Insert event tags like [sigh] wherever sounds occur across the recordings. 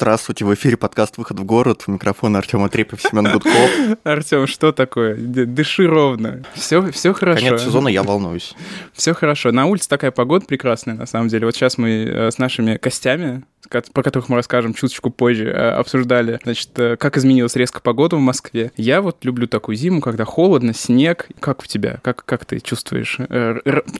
Здравствуйте, в эфире подкаст «Выход в город». Микрофон Артем Трепев, Семен Гудков. [laughs] Артем, что такое? Дыши ровно. Все, все хорошо. Конец сезона, я волнуюсь. [laughs] Все хорошо. На улице такая погода прекрасная, на самом деле. Вот сейчас мы э, с нашими костями про которых мы расскажем чуточку позже, э, обсуждали, значит, э, как изменилась резко погода в Москве. Я вот люблю такую зиму, когда холодно, снег. Как у тебя? Как, как ты чувствуешь?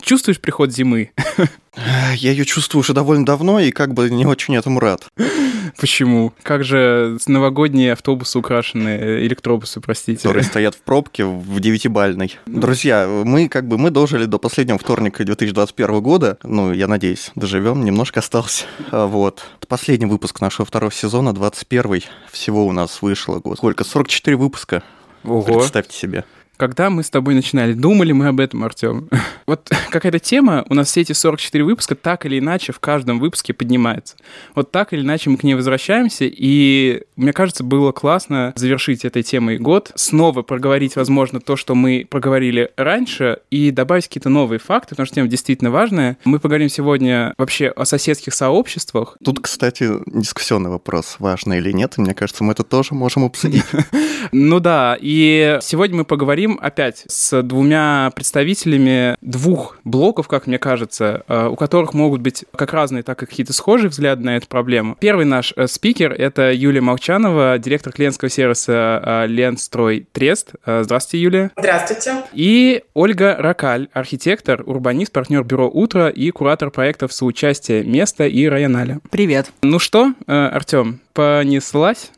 Чувствуешь приход зимы? [laughs] Я ее чувствую уже довольно давно и как бы не очень этому рад. [laughs] Почему? Как же новогодние автобусы украшенные, электробусы, простите. Которые стоят в пробке в девятибальной. Друзья, мы как бы мы дожили до последнего вторника 2021 года. Ну, я надеюсь, доживем, немножко осталось. А, вот. Последний выпуск нашего второго сезона, 21 Всего у нас вышло, год. Сколько? 44 выпуска. Ого. Представьте себе. Когда мы с тобой начинали, думали мы об этом, Артем? [laughs] вот какая-то тема, у нас все эти 44 выпуска так или иначе в каждом выпуске поднимается. Вот так или иначе мы к ней возвращаемся, и мне кажется, было классно завершить этой темой год, снова проговорить, возможно, то, что мы проговорили раньше, и добавить какие-то новые факты, потому что тема действительно важная. Мы поговорим сегодня вообще о соседских сообществах. Тут, кстати, дискуссионный вопрос, важно или нет, мне кажется, мы это тоже можем обсудить. [laughs] Ну да, и сегодня мы поговорим поговорим опять с двумя представителями двух блоков, как мне кажется, э, у которых могут быть как разные, так и какие-то схожие взгляды на эту проблему. Первый наш э, спикер — это Юлия Молчанова, директор клиентского сервиса э, Ленстрой Трест. Здравствуйте, Юлия. Здравствуйте. И Ольга Ракаль, архитектор, урбанист, партнер бюро «Утро» и куратор проектов соучастия «Место» и «Районаля». Привет. Ну что, Артем, понеслась?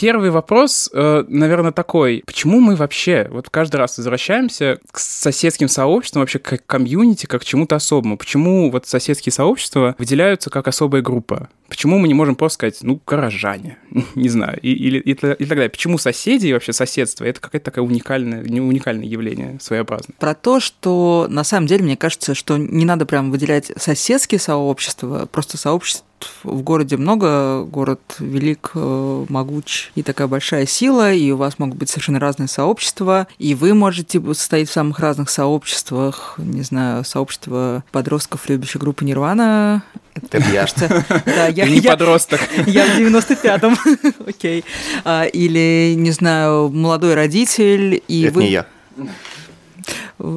Первый вопрос, э, наверное, такой. Почему мы вообще вот каждый раз возвращаемся к соседским сообществам, вообще к комьюнити, как к чему-то особому? Почему вот соседские сообщества выделяются как особая группа? Почему мы не можем просто сказать, ну, горожане, [laughs] не знаю, и, или, и, и так далее? Почему соседи и вообще соседство – это какое-то такое уникальное, не уникальное явление, своеобразное? Про то, что на самом деле, мне кажется, что не надо прям выделять соседские сообщества, просто сообщества в городе много, город велик, э, могуч и такая большая сила, и у вас могут быть совершенно разные сообщества, и вы можете состоять в самых разных сообществах, не знаю, сообщество подростков, любящих группы Нирвана. Это я. [laughs] Да, я, не подросток. [laughs] Я в 95-м, [laughs] окей. А, или, не знаю, молодой родитель. И Это не я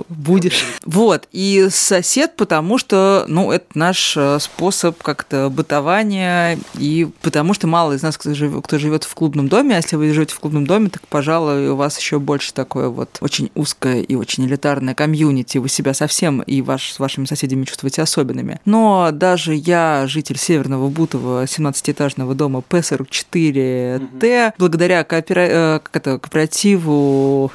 будешь. Вот. И сосед, потому что, ну, это наш э, способ как-то бытования, и потому что мало из нас, кто живет, в клубном доме, а если вы живете в клубном доме, так, пожалуй, у вас еще больше такое вот очень узкое и очень элитарное комьюнити, вы себя совсем и ваш, с вашими соседями чувствуете особенными. Но даже я, житель Северного Бутова, 17-этажного дома П-44Т, благодаря коопера... Э, кооперативу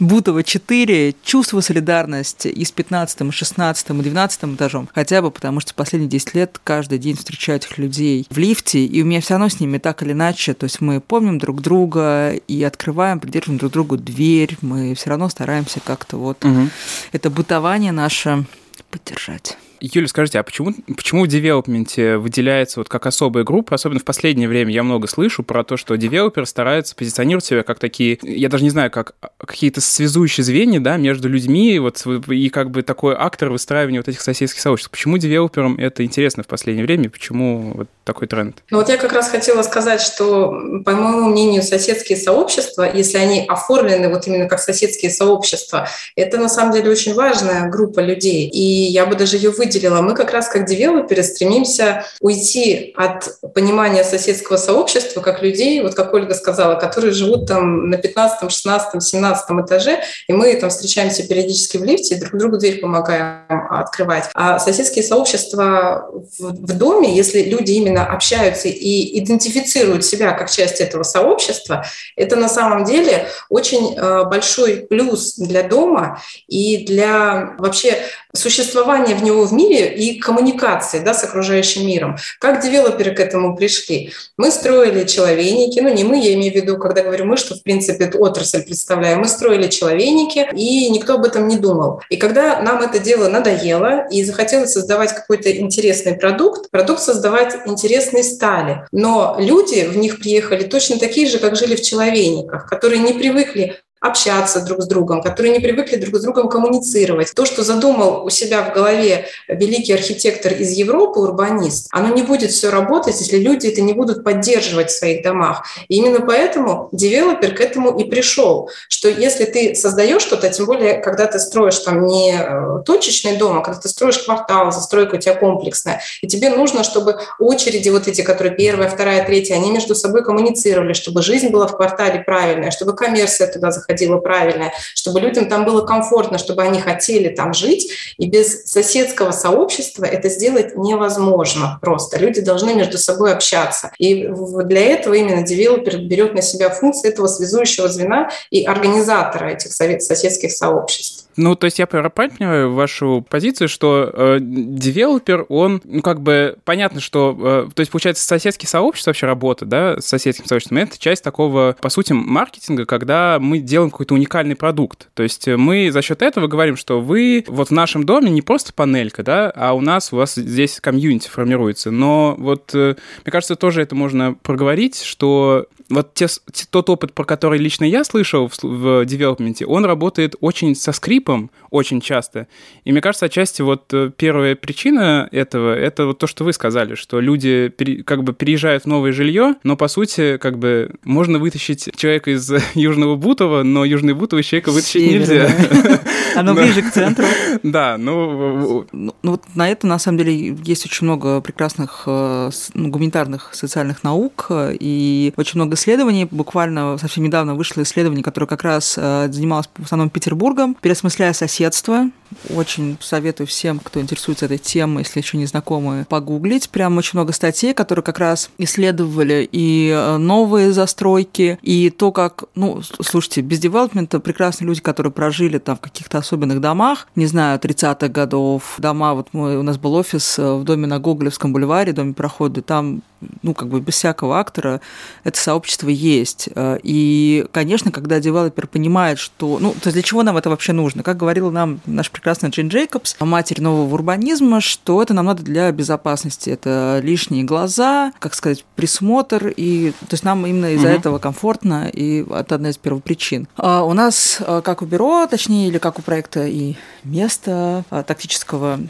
Бутова 4 чувствую чувство солидарности и с 15, 16 и 12 этажом, хотя бы потому, что последние 10 лет каждый день встречаю этих людей в лифте, и у меня все равно с ними так или иначе, то есть мы помним друг друга и открываем, придерживаем друг другу дверь, мы все равно стараемся как-то вот угу. это бытование наше поддержать. Юля, скажите, а почему, почему в девелопменте выделяется вот как особая группа? Особенно в последнее время я много слышу про то, что девелоперы стараются позиционировать себя как такие, я даже не знаю, как какие-то связующие звенья, да, между людьми, вот, и как бы такой актор выстраивания вот этих соседских сообществ. Почему девелоперам это интересно в последнее время? Почему вот такой тренд? Ну вот я как раз хотела сказать, что, по моему мнению, соседские сообщества, если они оформлены вот именно как соседские сообщества, это на самом деле очень важная группа людей. И я бы даже ее выделила выделила, мы как раз как девелоперы стремимся уйти от понимания соседского сообщества как людей, вот как Ольга сказала, которые живут там на 15, 16, 17 этаже, и мы там встречаемся периодически в лифте друг другу дверь помогаем открывать. А соседские сообщества в, в доме, если люди именно общаются и идентифицируют себя как часть этого сообщества, это на самом деле очень э, большой плюс для дома и для вообще существования в него в мире и коммуникации да, с окружающим миром. Как девелоперы к этому пришли? Мы строили человейники, ну не мы, я имею в виду, когда говорю мы, что в принципе эту отрасль представляем, мы строили человейники, и никто об этом не думал. И когда нам это дело надоело и захотелось создавать какой-то интересный продукт, продукт создавать интересный стали. Но люди в них приехали точно такие же, как жили в человейниках, которые не привыкли общаться друг с другом, которые не привыкли друг с другом коммуницировать. То, что задумал у себя в голове великий архитектор из Европы, урбанист, оно не будет все работать, если люди это не будут поддерживать в своих домах. И именно поэтому девелопер к этому и пришел, что если ты создаешь что-то, тем более, когда ты строишь там не э, точечный дом, а когда ты строишь квартал, застройка у тебя комплексная, и тебе нужно, чтобы очереди вот эти, которые первая, вторая, третья, они между собой коммуницировали, чтобы жизнь была в квартале правильная, чтобы коммерция туда заходила правильная, чтобы людям там было комфортно, чтобы они хотели там жить, и без соседского сообщества это сделать невозможно просто. Люди должны между собой общаться. И для этого именно девелопер берет на себя функции этого связующего звена и организатора этих соседских сообществ. Ну, то есть я понимаю вашу позицию, что э, девелопер, он, ну, как бы, понятно, что, э, то есть, получается, соседские сообщества вообще работа, да, с соседским сообществом, это часть такого, по сути, маркетинга, когда мы делаем какой-то уникальный продукт. То есть мы за счет этого говорим, что вы вот в нашем доме не просто панелька, да, а у нас, у вас здесь комьюнити формируется. Но вот, э, мне кажется, тоже это можно проговорить, что вот те, тот опыт, про который лично я слышал в, в девелопменте, он работает очень со скрипом, очень часто. И мне кажется, отчасти вот э, первая причина этого, это вот то, что вы сказали, что люди как бы переезжают в новое жилье, но по сути как бы можно вытащить человека из [laughs] Южного Бутова, но Южный Бутово из человека вытащить нельзя. [laughs] Оно [laughs] ближе к центру. Да, ну... Ну вот на это, на самом деле, есть очень много прекрасных э, ну, гуманитарных социальных наук э, и очень много исследований. Буквально совсем недавно вышло исследование, которое как раз занималось в основном Петербургом, переосмысляя соседство. Очень советую всем, кто интересуется этой темой, если еще не знакомы, погуглить. Прям очень много статей, которые как раз исследовали и э, новые застройки, и то, как, ну, слушайте, без девелопмента прекрасные люди, которые прожили там в каких-то особенных домах, не знаю, 30-х годов, дома, вот мы, у нас был офис э, в доме на Гоголевском бульваре, доме прохода, там ну, как бы без всякого актора это сообщество есть. Э, и, конечно, когда девелопер понимает, что... Ну, то есть для чего нам это вообще нужно? Как говорила нам наш прекрасный Джейн Джейкобс, матерь нового урбанизма, что это нам надо для безопасности. Это лишние глаза, как сказать, присмотр. И, то есть нам именно из-за угу. этого комфортно, и это одна из первых причин. А у нас, э, как у бюро, точнее, или как у проекта и места э, тактического,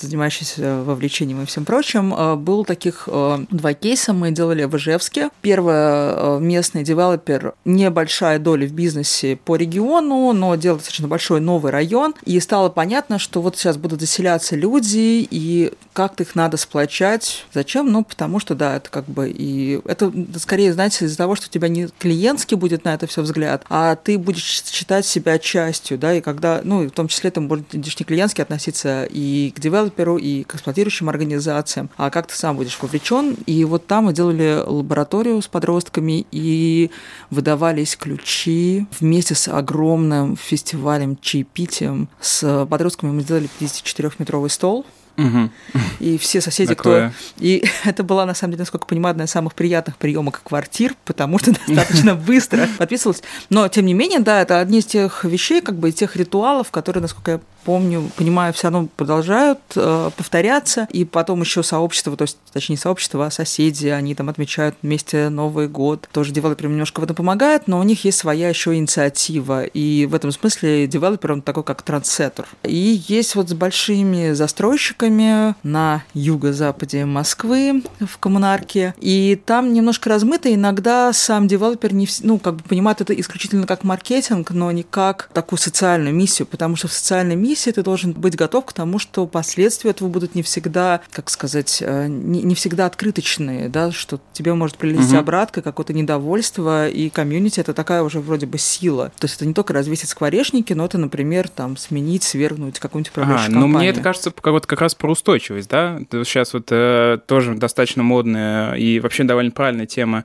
занимающегося вовлечением и всем прочим, был таких два кейса мы делали в Ижевске. Первое, э, местный девелопер, небольшая доля в бизнесе по региону, но делает достаточно большой новый район. И стало понятно, что вот сейчас будут заселяться люди, и как-то их надо сплочать. Зачем? Ну, потому что, да, это как бы и... Это скорее, знаете, из-за того, что у тебя не клиентский будет на это все взгляд, а ты будешь считать себя частью, да, и когда, ну, в том числе ты будешь не клиентски относиться и к девелоперу, и к эксплуатирующим организациям, а как ты сам будешь вовлечен, и вот там мы делали лабораторию с подростками и выдавались ключи вместе с огромным фестивалем чаепитием. С подростками мы сделали 54-метровый стол, Угу. И все соседи, Такое. кто... И [laughs] это была, на самом деле, насколько я понимаю, одна из самых приятных приемок квартир, потому что [laughs] достаточно быстро подписывалась. Но, тем не менее, да, это одни из тех вещей, как бы, тех ритуалов, которые, насколько я помню, понимаю, все равно продолжают э, повторяться. И потом еще сообщество, то есть, точнее, не сообщество, а соседи, они там отмечают вместе Новый год. Тоже девелоперам немножко в этом помогает, но у них есть своя еще инициатива. И в этом смысле девелопер, он такой, как трансеттер. И есть вот с большими застройщиками на юго-западе Москвы, в коммунарке. И там немножко размыто. Иногда сам девелопер не, ну, как бы понимает это исключительно как маркетинг, но не как такую социальную миссию, потому что в социальной миссии профессии, ты должен быть готов к тому, что последствия этого будут не всегда, как сказать, э, не, не всегда открыточные, да, что тебе может прилететь угу. обратка, какое-то недовольство, и комьюнити это такая уже вроде бы сила. То есть это не только развесить скворечники, но это, например, там сменить, свергнуть какую-нибудь управляющую ага, компанию. Ну, мне это кажется как, вот, как раз про устойчивость, да? Сейчас вот э, тоже достаточно модная и вообще довольно правильная тема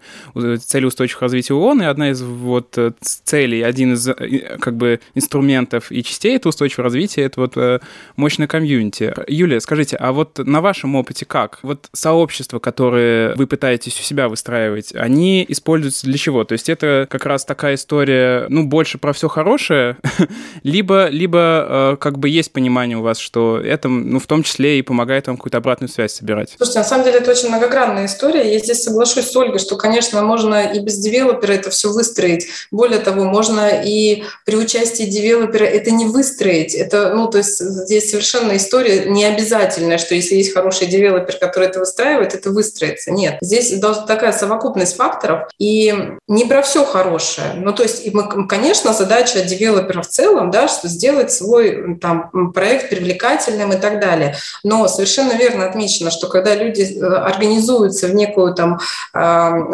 цели устойчивого развития ООН, и одна из вот э, целей, один из э, как бы инструментов и частей этого устойчивого развития комьюнити, это вот э, мощное комьюнити. Юлия, скажите, а вот на вашем опыте как? Вот сообщества, которые вы пытаетесь у себя выстраивать, они используются для чего? То есть это как раз такая история, ну, больше про все хорошее, [laughs] либо, либо э, как бы есть понимание у вас, что это, ну, в том числе и помогает вам какую-то обратную связь собирать? Слушайте, на самом деле это очень многогранная история. Я здесь соглашусь с Ольгой, что, конечно, можно и без девелопера это все выстроить. Более того, можно и при участии девелопера это не выстроить. Это, ну, то есть здесь совершенно история не обязательная, что если есть хороший девелопер, который это выстраивает, это выстроится. Нет. Здесь такая совокупность факторов. И не про все хорошее. Ну, то есть, мы, конечно, задача девелопера в целом, да, что сделать свой там, проект привлекательным и так далее. Но совершенно верно отмечено, что когда люди э, организуются в некую там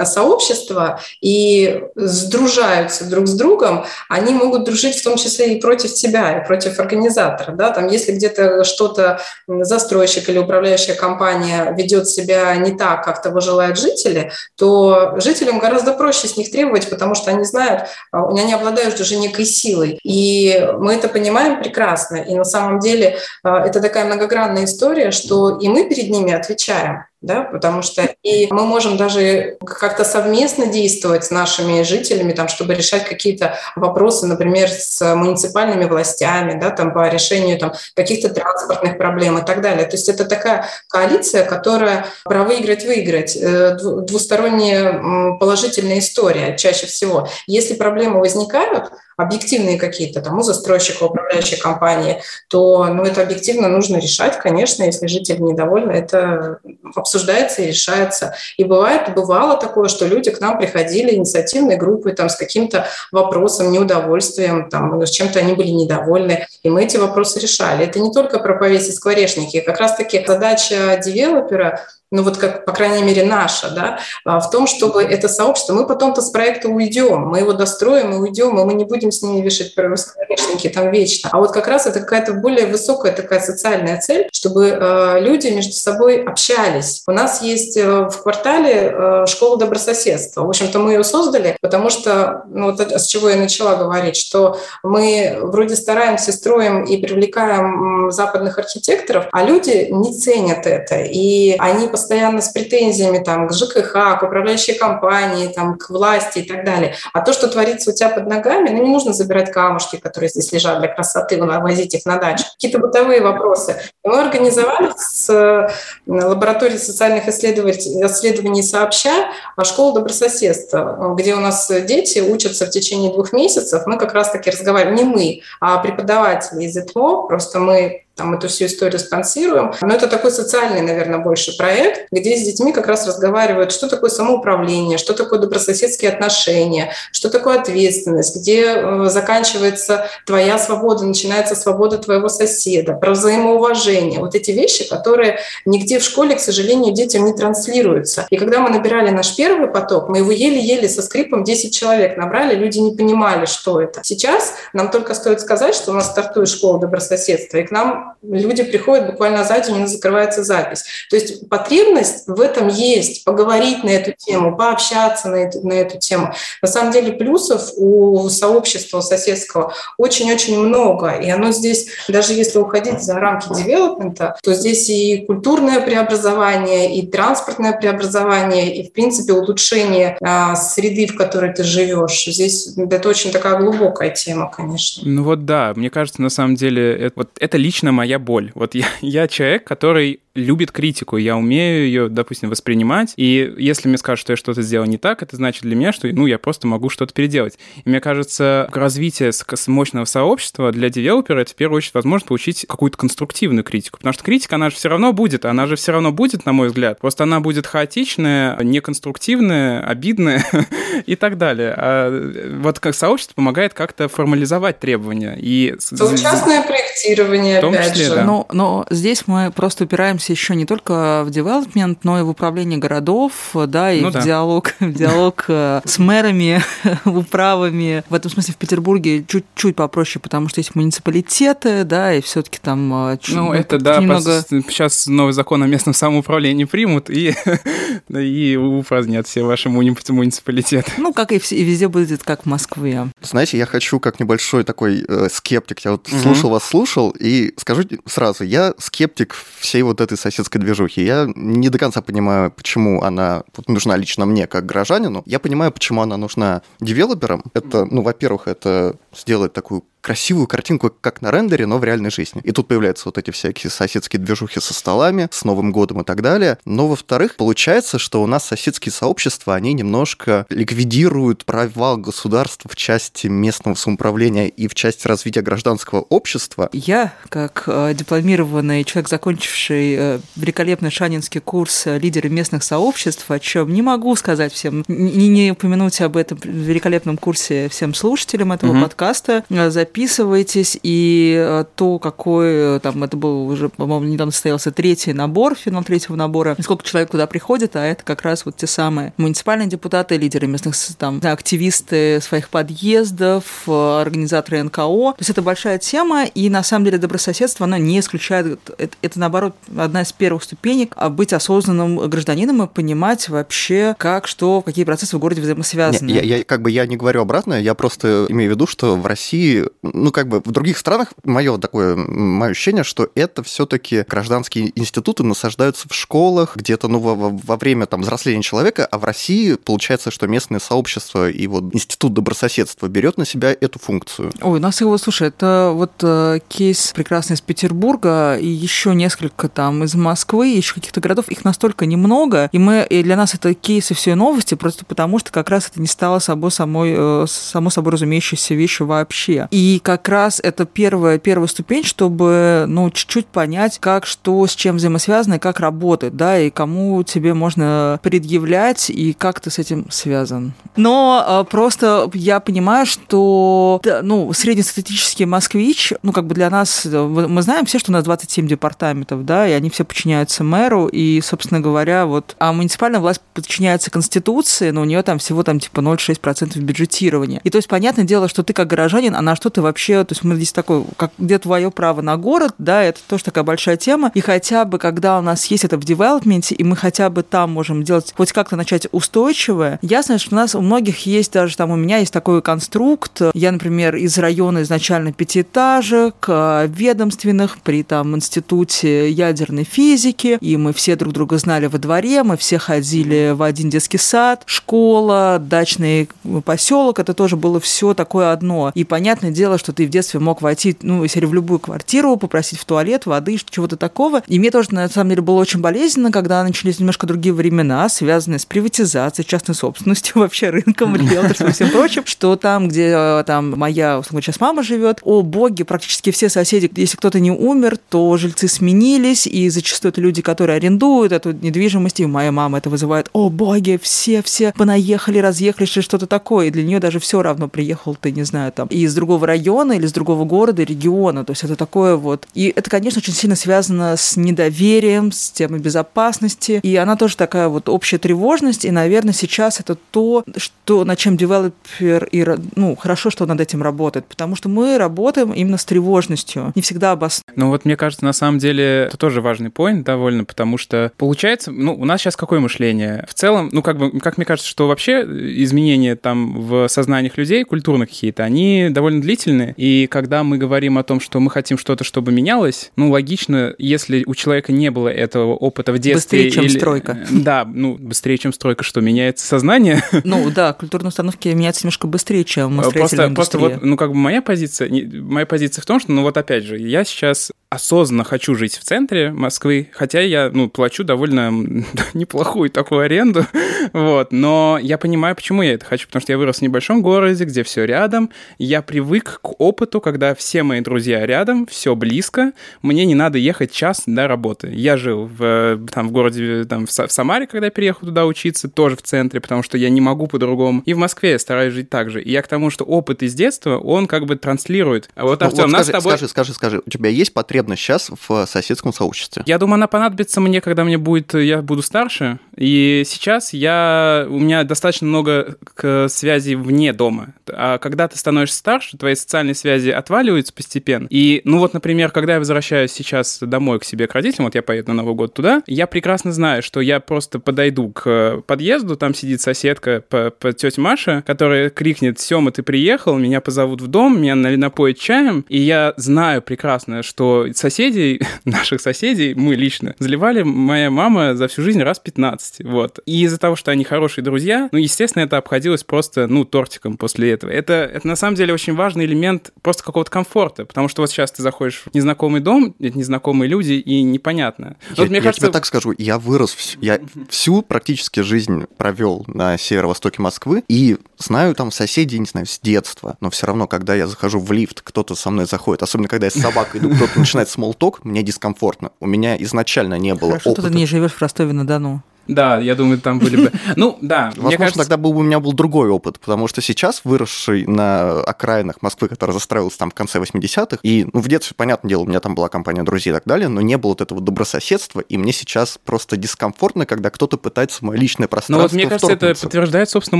сообщество и сдружаются друг с другом, они могут дружить в том числе и против тебя, и против организатора. Да? Там, если где-то что-то застройщик или управляющая компания ведет себя не так, как того желают жители, то жителям гораздо проще с них требовать, потому что они знают, а, они обладают уже некой силой. И мы это понимаем прекрасно. И на самом деле а, это такая многогранная история, что и мы перед ними отвечаем да, потому что и мы можем даже как-то совместно действовать с нашими жителями, там, чтобы решать какие-то вопросы, например, с муниципальными властями, да, там, по решению там, каких-то транспортных проблем и так далее. То есть это такая коалиция, которая про выиграть-выиграть, э, двусторонняя положительная история чаще всего. Если проблемы возникают, объективные какие-то, там, у застройщика, управляющей компании, то ну, это объективно нужно решать, конечно, если житель недоволен, это обсуждается и решается. И бывает, бывало такое, что люди к нам приходили, инициативной группой, там, с каким-то вопросом, неудовольствием, там, с чем-то они были недовольны, и мы эти вопросы решали. Это не только про повесить скворечники, как раз-таки задача девелопера ну вот как, по крайней мере, наша, да, а, в том, чтобы это сообщество, мы потом-то с проекта уйдем, мы его достроим и уйдем, и мы не будем с ними вешать скворечники там вечно. А вот как раз это какая-то более высокая такая социальная цель, чтобы э, люди между собой общались. У нас есть э, в квартале э, школа добрососедства. В общем-то, мы ее создали, потому что, ну вот с чего я начала говорить, что мы вроде стараемся, строим и привлекаем западных архитекторов, а люди не ценят это, и они постоянно с претензиями там, к ЖКХ, к управляющей компании, там, к власти и так далее. А то, что творится у тебя под ногами, ну, не нужно забирать камушки, которые здесь лежат для красоты, возить их на дачу. Какие-то бытовые вопросы. Мы организовали с э, лабораторией социальных исследований, исследований сообща школу добрососедства, где у нас дети учатся в течение двух месяцев. Мы как раз-таки разговариваем, не мы, а преподаватели из ЭТМО, просто мы там эту всю историю спонсируем. Но это такой социальный, наверное, больше проект, где с детьми как раз разговаривают, что такое самоуправление, что такое добрососедские отношения, что такое ответственность, где э, заканчивается твоя свобода, начинается свобода твоего соседа, про взаимоуважение. Вот эти вещи, которые нигде в школе, к сожалению, детям не транслируются. И когда мы набирали наш первый поток, мы его еле-еле со скрипом 10 человек набрали, люди не понимали, что это. Сейчас нам только стоит сказать, что у нас стартует школа добрососедства, и к нам люди приходят буквально за день, закрывается запись. То есть потребность в этом есть, поговорить на эту тему, пообщаться на эту, на эту тему. На самом деле плюсов у сообщества соседского очень-очень много, и оно здесь, даже если уходить за рамки девелопмента, то здесь и культурное преобразование, и транспортное преобразование, и, в принципе, улучшение а, среды, в которой ты живешь. Здесь это очень такая глубокая тема, конечно. Ну вот да, мне кажется, на самом деле, это, вот это лично моя боль. Вот я, я человек, который любит критику, я умею ее, допустим, воспринимать, и если мне скажут, что я что-то сделал не так, это значит для меня, что, ну, я просто могу что-то переделать. И мне кажется, развитие мощного сообщества для девелопера это в первую очередь возможность получить какую-то конструктивную критику, потому что критика, она же все равно будет, она же все равно будет, на мой взгляд, просто она будет хаотичная, неконструктивная, обидная [laughs] и так далее. А вот как сообщество помогает как-то формализовать требования. И... Соучастное проектирование, в том числе, же. Да. Но, но здесь мы просто упираемся вкладываемся еще не только в девелопмент, но и в управление городов, да, и ну, в да. диалог, [laughs] в диалог э, с мэрами, [laughs] управами. В этом смысле в Петербурге чуть-чуть попроще, потому что есть муниципалитеты, да, и все-таки там э, чуть, ну, это да, немного... сейчас новый закон о местном самоуправлении примут и [laughs] и упразднят все ваши муниципалитеты. Ну, как и, и везде будет, как в Москве. Знаете, я хочу как небольшой такой э, скептик. Я вот угу. слушал вас, слушал, и скажу сразу, я скептик всей вот этой соседской движухи. Я не до конца понимаю, почему она нужна лично мне, как гражданину. Я понимаю, почему она нужна девелоперам. Это, ну, во-первых, это сделать такую красивую картинку, как на рендере, но в реальной жизни. И тут появляются вот эти всякие соседские движухи со столами, с Новым годом и так далее. Но, во-вторых, получается, что у нас соседские сообщества, они немножко ликвидируют провал государства в части местного самоуправления и в части развития гражданского общества. Я, как э, дипломированный человек, закончивший э, великолепный шанинский курс э, лидеры местных сообществ, о чем не могу сказать всем, не, не упомянуть об этом великолепном курсе всем слушателям этого угу. подкаста, э, за записывайтесь, и э, то, какой, э, там, это был уже, по-моему, недавно состоялся третий набор, финал третьего набора, сколько человек туда приходит, а это как раз вот те самые муниципальные депутаты, лидеры местных, там, активисты своих подъездов, э, организаторы НКО. То есть это большая тема, и на самом деле добрососедство, оно не исключает, это, это наоборот, одна из первых ступенек а быть осознанным гражданином и понимать вообще, как, что, какие процессы в городе взаимосвязаны. Я, я, как бы я не говорю обратно, я просто имею в виду, что в России ну, как бы в других странах мое такое, мое ощущение, что это все-таки гражданские институты насаждаются в школах, где-то, ну, во, во время там взросления человека, а в России получается, что местное сообщество и вот институт добрососедства берет на себя эту функцию. Ой, у нас его, слушай, это вот э, кейс прекрасный из Петербурга и еще несколько там из Москвы, еще каких-то городов, их настолько немного, и мы, и для нас это кейсы все новости, просто потому что как раз это не стало собой самой, э, само собой разумеющейся вещью вообще. И и как раз это первая, первая ступень, чтобы ну, чуть-чуть понять, как что с чем взаимосвязано и как работает, да, и кому тебе можно предъявлять и как ты с этим связан. Но а, просто я понимаю, что ну, среднестатистический москвич, ну, как бы для нас, мы знаем все, что у нас 27 департаментов, да, и они все подчиняются мэру, и, собственно говоря, вот, а муниципальная власть подчиняется Конституции, но у нее там всего там типа 0,6% бюджетирования. И то есть, понятное дело, что ты как горожанин, а на что ты ты вообще, то есть мы здесь такой, как где твое право на город, да, это тоже такая большая тема, и хотя бы, когда у нас есть это в девелопменте, и мы хотя бы там можем делать, хоть как-то начать устойчивое, ясно, что у нас у многих есть даже там, у меня есть такой конструкт, я, например, из района изначально пятиэтажек, э, ведомственных, при там институте ядерной физики, и мы все друг друга знали во дворе, мы все ходили в один детский сад, школа, дачный поселок, это тоже было все такое одно. И понятное дело, дело, что ты в детстве мог войти, ну, если в любую квартиру, попросить в туалет, воды, чего-то такого. И мне тоже, на самом деле, было очень болезненно, когда начались немножко другие времена, связанные с приватизацией, частной собственностью, [laughs] вообще рынком, риэлторством и всем прочим, что там, где э, там моя, условно, сейчас мама живет, о боги, практически все соседи, если кто-то не умер, то жильцы сменились, и зачастую это люди, которые арендуют эту недвижимость, и моя мама это вызывает, о боги, все, все понаехали, разъехались, что-то такое, и для нее даже все равно приехал ты, не знаю, там, из другого района, района или с другого города, региона. То есть это такое вот. И это, конечно, очень сильно связано с недоверием, с темой безопасности. И она тоже такая вот общая тревожность. И, наверное, сейчас это то, что, над чем девелопер и, ну, хорошо, что над этим работает. Потому что мы работаем именно с тревожностью. Не всегда обос... Ну вот мне кажется, на самом деле, это тоже важный поинт довольно, потому что получается, ну, у нас сейчас какое мышление? В целом, ну, как бы, как мне кажется, что вообще изменения там в сознаниях людей, культурные какие-то, они довольно длительные длительны, и когда мы говорим о том, что мы хотим что-то, чтобы менялось, ну, логично, если у человека не было этого опыта в детстве... Быстрее, чем или... стройка. [laughs] Да, ну, быстрее, чем стройка, что, меняется сознание? [laughs] Ну, да, культурные установки меняются немножко быстрее, чем просто, просто вот, ну, как бы моя позиция, моя позиция в том, что, ну, вот опять же, я сейчас осознанно хочу жить в центре Москвы, хотя я, ну, плачу довольно [laughs] неплохую такую аренду, [laughs] вот, но я понимаю, почему я это хочу, потому что я вырос в небольшом городе, где все рядом, я привык к опыту, когда все мои друзья рядом, все близко, мне не надо ехать час до работы. Я жил в, там, в городе, там, в Самаре, когда переехал туда учиться, тоже в центре, потому что я не могу по-другому, и в Москве я стараюсь жить так же, и я к тому, что опыт из детства, он как бы транслирует. А вот, ну, Артем, вот нас скажи, с тобой... Скажи, скажи, скажи, у тебя есть потребность потребность сейчас в соседском сообществе? Я думаю, она понадобится мне, когда мне будет, я буду старше. И сейчас я, у меня достаточно много к связи вне дома. А когда ты становишься старше, твои социальные связи отваливаются постепенно. И, ну вот, например, когда я возвращаюсь сейчас домой к себе, к родителям, вот я поеду на Новый год туда, я прекрасно знаю, что я просто подойду к подъезду, там сидит соседка по, по тетя Маша, которая крикнет, Сема, ты приехал, меня позовут в дом, меня напоят чаем, и я знаю прекрасно, что соседей, [laughs] наших соседей, мы лично, заливали моя мама за всю жизнь раз 15, вот. И из-за того, что они хорошие друзья, ну, естественно, это обходилось просто, ну, тортиком после этого. Это, это на самом деле очень важный элемент просто какого-то комфорта, потому что вот сейчас ты заходишь в незнакомый дом, это незнакомые люди, и непонятно. Я, вот, мне я кажется... тебе так скажу, я вырос, я всю практически жизнь провел на северо-востоке Москвы, и знаю там соседей, не знаю, с детства, но все равно, когда я захожу в лифт, кто-то со мной заходит, особенно когда я с собакой иду, кто-то начинает смолток, мне дискомфортно. У меня изначально не было Хорошо, опыта. ты не живешь в Ростове-на-Дону. Да, я думаю, там были бы... [laughs] Ну, да. Возможно, кажется... тогда был, у меня был другой опыт, потому что сейчас, выросший на окраинах Москвы, который застраивался там в конце 80-х, и, ну, в детстве, понятное дело, у меня там была компания друзей и так далее, но не было вот этого добрососедства, и мне сейчас просто дискомфортно, когда кто-то пытается мое личное пространство Ну, вот мне кажется, это подтверждает, собственно,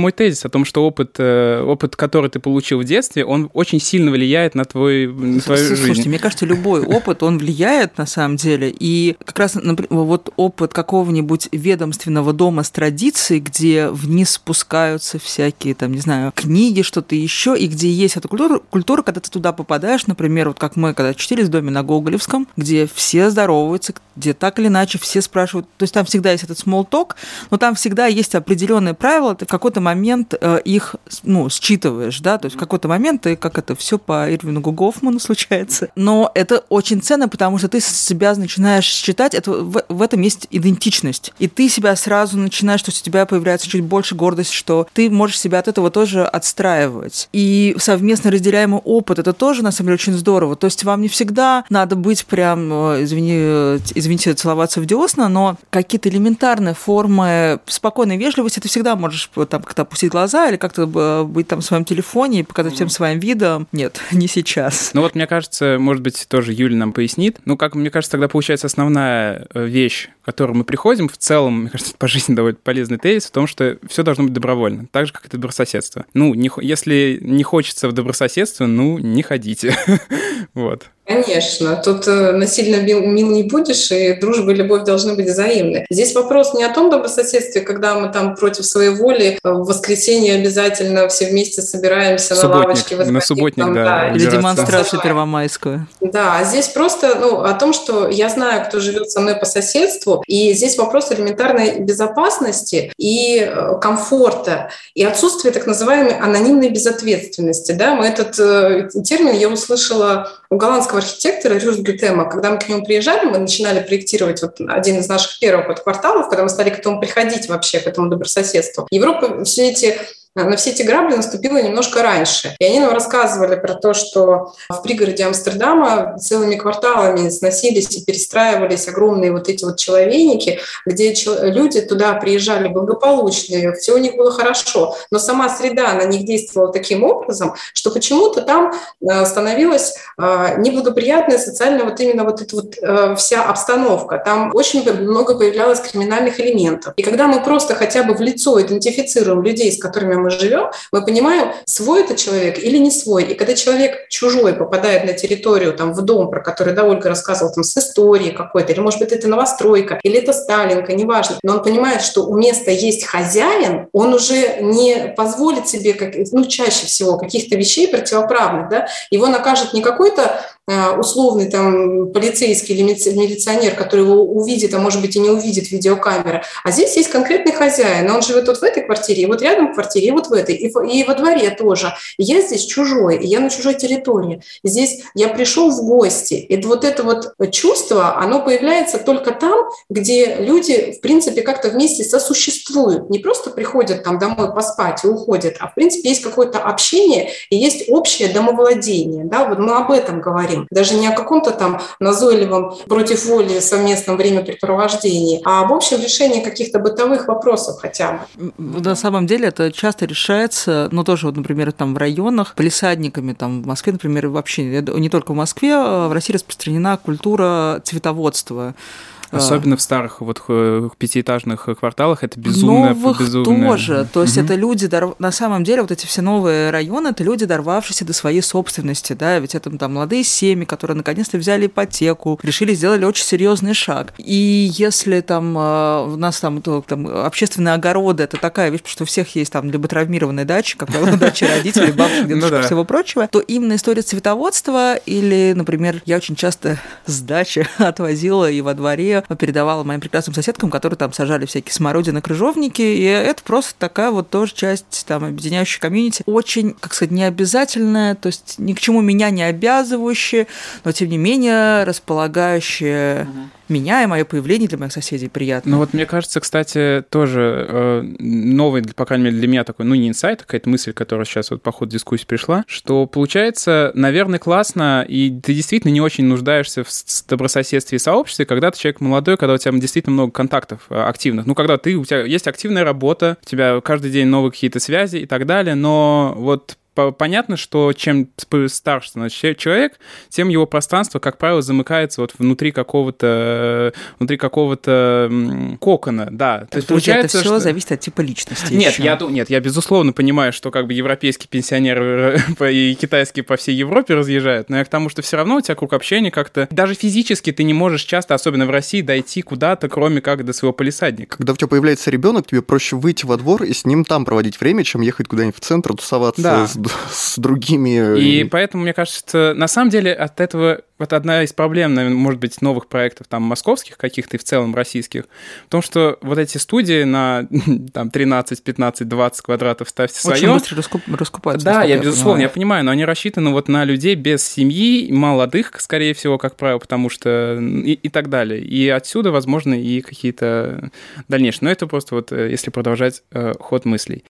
мой тезис о том, что опыт, э, опыт, который ты получил в детстве, он очень сильно влияет на, твой, на твою Слушайте, жизнь. мне кажется, любой опыт, он влияет на самом деле, и как раз, например, вот опыт какого-нибудь ведомственного дома с традиции, где вниз спускаются всякие, там, не знаю, книги, что-то еще, и где есть эта культура, культура, когда ты туда попадаешь, например, вот как мы, когда учились в доме на Гоголевском, где все здороваются, где так или иначе все спрашивают, то есть там всегда есть этот small talk, но там всегда есть определенные правила, ты в какой-то момент э, их, ну, считываешь, да, то есть в какой-то момент ты, как это все по Ирвину Гофману случается, но это очень ценно, потому что ты себя начинаешь считать, это, в, в этом есть идентичность, и ты себя сразу начинаешь начинаешь, что у тебя появляется чуть больше гордость, что ты можешь себя от этого тоже отстраивать. И совместно разделяемый опыт, это тоже, на самом деле, очень здорово. То есть вам не всегда надо быть прям, э, извини, извините, целоваться в десна, но какие-то элементарные формы спокойной вежливости ты всегда можешь там как-то опустить глаза или как-то э, быть там в своем телефоне и показать всем своим видом. Нет, [laughs] не сейчас. Ну вот, мне кажется, может быть, тоже Юля нам пояснит. Ну, как мне кажется, тогда получается основная э, вещь, к которой мы приходим в целом, мне кажется, по жизни довольно полезный тезис в том, что все должно быть добровольно, так же, как и добрососедство. Ну, не, если не хочется в добрососедство, ну, не ходите. [laughs] вот. Конечно, тут э, насильно мил, мил не будешь, и дружба и любовь должны быть взаимны. Здесь вопрос не о том добрососедстве, когда мы там против своей воли э, в воскресенье обязательно все вместе собираемся субботник, на лавочке. На субботник, там, да. да или демонстрацию первомайскую. Да, а здесь просто ну, о том, что я знаю, кто живет со мной по соседству, и здесь вопрос элементарной безопасности и э, комфорта, и отсутствие так называемой анонимной безответственности. Да? Мы этот термин я услышала у голландского архитектора Рюс Гютема, когда мы к нему приезжали, мы начинали проектировать вот один из наших первых вот кварталов, когда мы стали к этому приходить вообще, к этому добрососедству. Европа все эти на все эти грабли наступило немножко раньше. И они нам рассказывали про то, что в пригороде Амстердама целыми кварталами сносились и перестраивались огромные вот эти вот человейники, где люди туда приезжали благополучные, все у них было хорошо. Но сама среда на них действовала таким образом, что почему-то там э, становилась э, неблагоприятная социальная вот именно вот эта вот э, вся обстановка. Там очень много появлялось криминальных элементов. И когда мы просто хотя бы в лицо идентифицируем людей, с которыми мы живем, мы понимаем, свой это человек или не свой. И когда человек чужой попадает на территорию, там, в дом, про который, да, Ольга рассказывала, там, с историей какой-то, или, может быть, это новостройка, или это Сталинка, неважно, но он понимает, что у места есть хозяин, он уже не позволит себе, как, ну, чаще всего, каких-то вещей противоправных, да, его накажет не какой-то условный там полицейский или милиционер, который его увидит, а может быть и не увидит видеокамера. А здесь есть конкретный хозяин, он живет вот в этой квартире, и вот рядом в квартире, и вот в этой, и, и во дворе тоже. И я здесь чужой, и я на чужой территории. Здесь я пришел в гости. И вот это вот чувство, оно появляется только там, где люди, в принципе, как-то вместе сосуществуют. Не просто приходят там домой поспать и уходят, а в принципе есть какое-то общение и есть общее домовладение. Да? Вот мы об этом говорим. Говорим. Даже не о каком-то там назойливом против воли совместном времяпрепровождении, а об общем решении каких-то бытовых вопросов хотя бы. На самом деле это часто решается, ну тоже вот, например, там в районах, полисадниками, там в Москве, например, вообще не только в Москве, а в России распространена культура цветоводства. Особенно в старых вот пятиэтажных кварталах это безумно Новых безумно. тоже. То есть угу. это люди, на самом деле, вот эти все новые районы, это люди, дорвавшиеся до своей собственности, да, ведь это там молодые семьи, которые наконец-то взяли ипотеку, решили сделали очень серьезный шаг. И если там а, у нас там, то, там общественные огороды, это такая вещь, что у всех есть там либо травмированные дачи, как правило, дачи родителей, бабушек, ну дедушек, всего прочего, то именно история цветоводства или, например, я очень часто с дачи [laughs] отвозила и во дворе передавала моим прекрасным соседкам, которые там сажали всякие смородины, крыжовники, и это просто такая вот тоже часть там объединяющей комьюнити, очень, как сказать, необязательная, то есть ни к чему меня не обязывающая, но тем не менее располагающая угу меня и мое появление для моих соседей приятно. Ну вот мне кажется, кстати, тоже э, новый, по крайней мере, для меня такой, ну не инсайт, а какая-то мысль, которая сейчас вот по ходу дискуссии пришла, что получается, наверное, классно, и ты действительно не очень нуждаешься в добрососедстве и сообществе, когда ты человек молодой, когда у тебя действительно много контактов э, активных. Ну, когда ты, у тебя есть активная работа, у тебя каждый день новые какие-то связи и так далее, но вот понятно, что чем старше становится человек, тем его пространство, как правило, замыкается вот внутри какого-то внутри какого-то кокона, да. То есть получается, это все что... зависит от типа личности. Нет, еще. я нет, я безусловно понимаю, что как бы европейские пенсионеры [laughs] и китайские по всей Европе разъезжают, но я к тому, что все равно у тебя круг общения как-то даже физически ты не можешь часто, особенно в России, дойти куда-то, кроме как до своего полисадника. Когда у тебя появляется ребенок, тебе проще выйти во двор и с ним там проводить время, чем ехать куда-нибудь в центр, тусоваться да. с с другими... И поэтому, мне кажется, на самом деле от этого вот одна из проблем, наверное, может быть, новых проектов там московских каких-то и в целом российских, в том, что вот эти студии на [laughs] там 13, 15, 20 квадратов ставьте свое. Очень быстро раскуп, раскупаются. Да, я, безусловно, понимаю. я понимаю, но они рассчитаны вот на людей без семьи, молодых, скорее всего, как правило, потому что и, и так далее. И отсюда, возможно, и какие-то дальнейшие. Но это просто вот, э, если продолжать э, ход мыслей.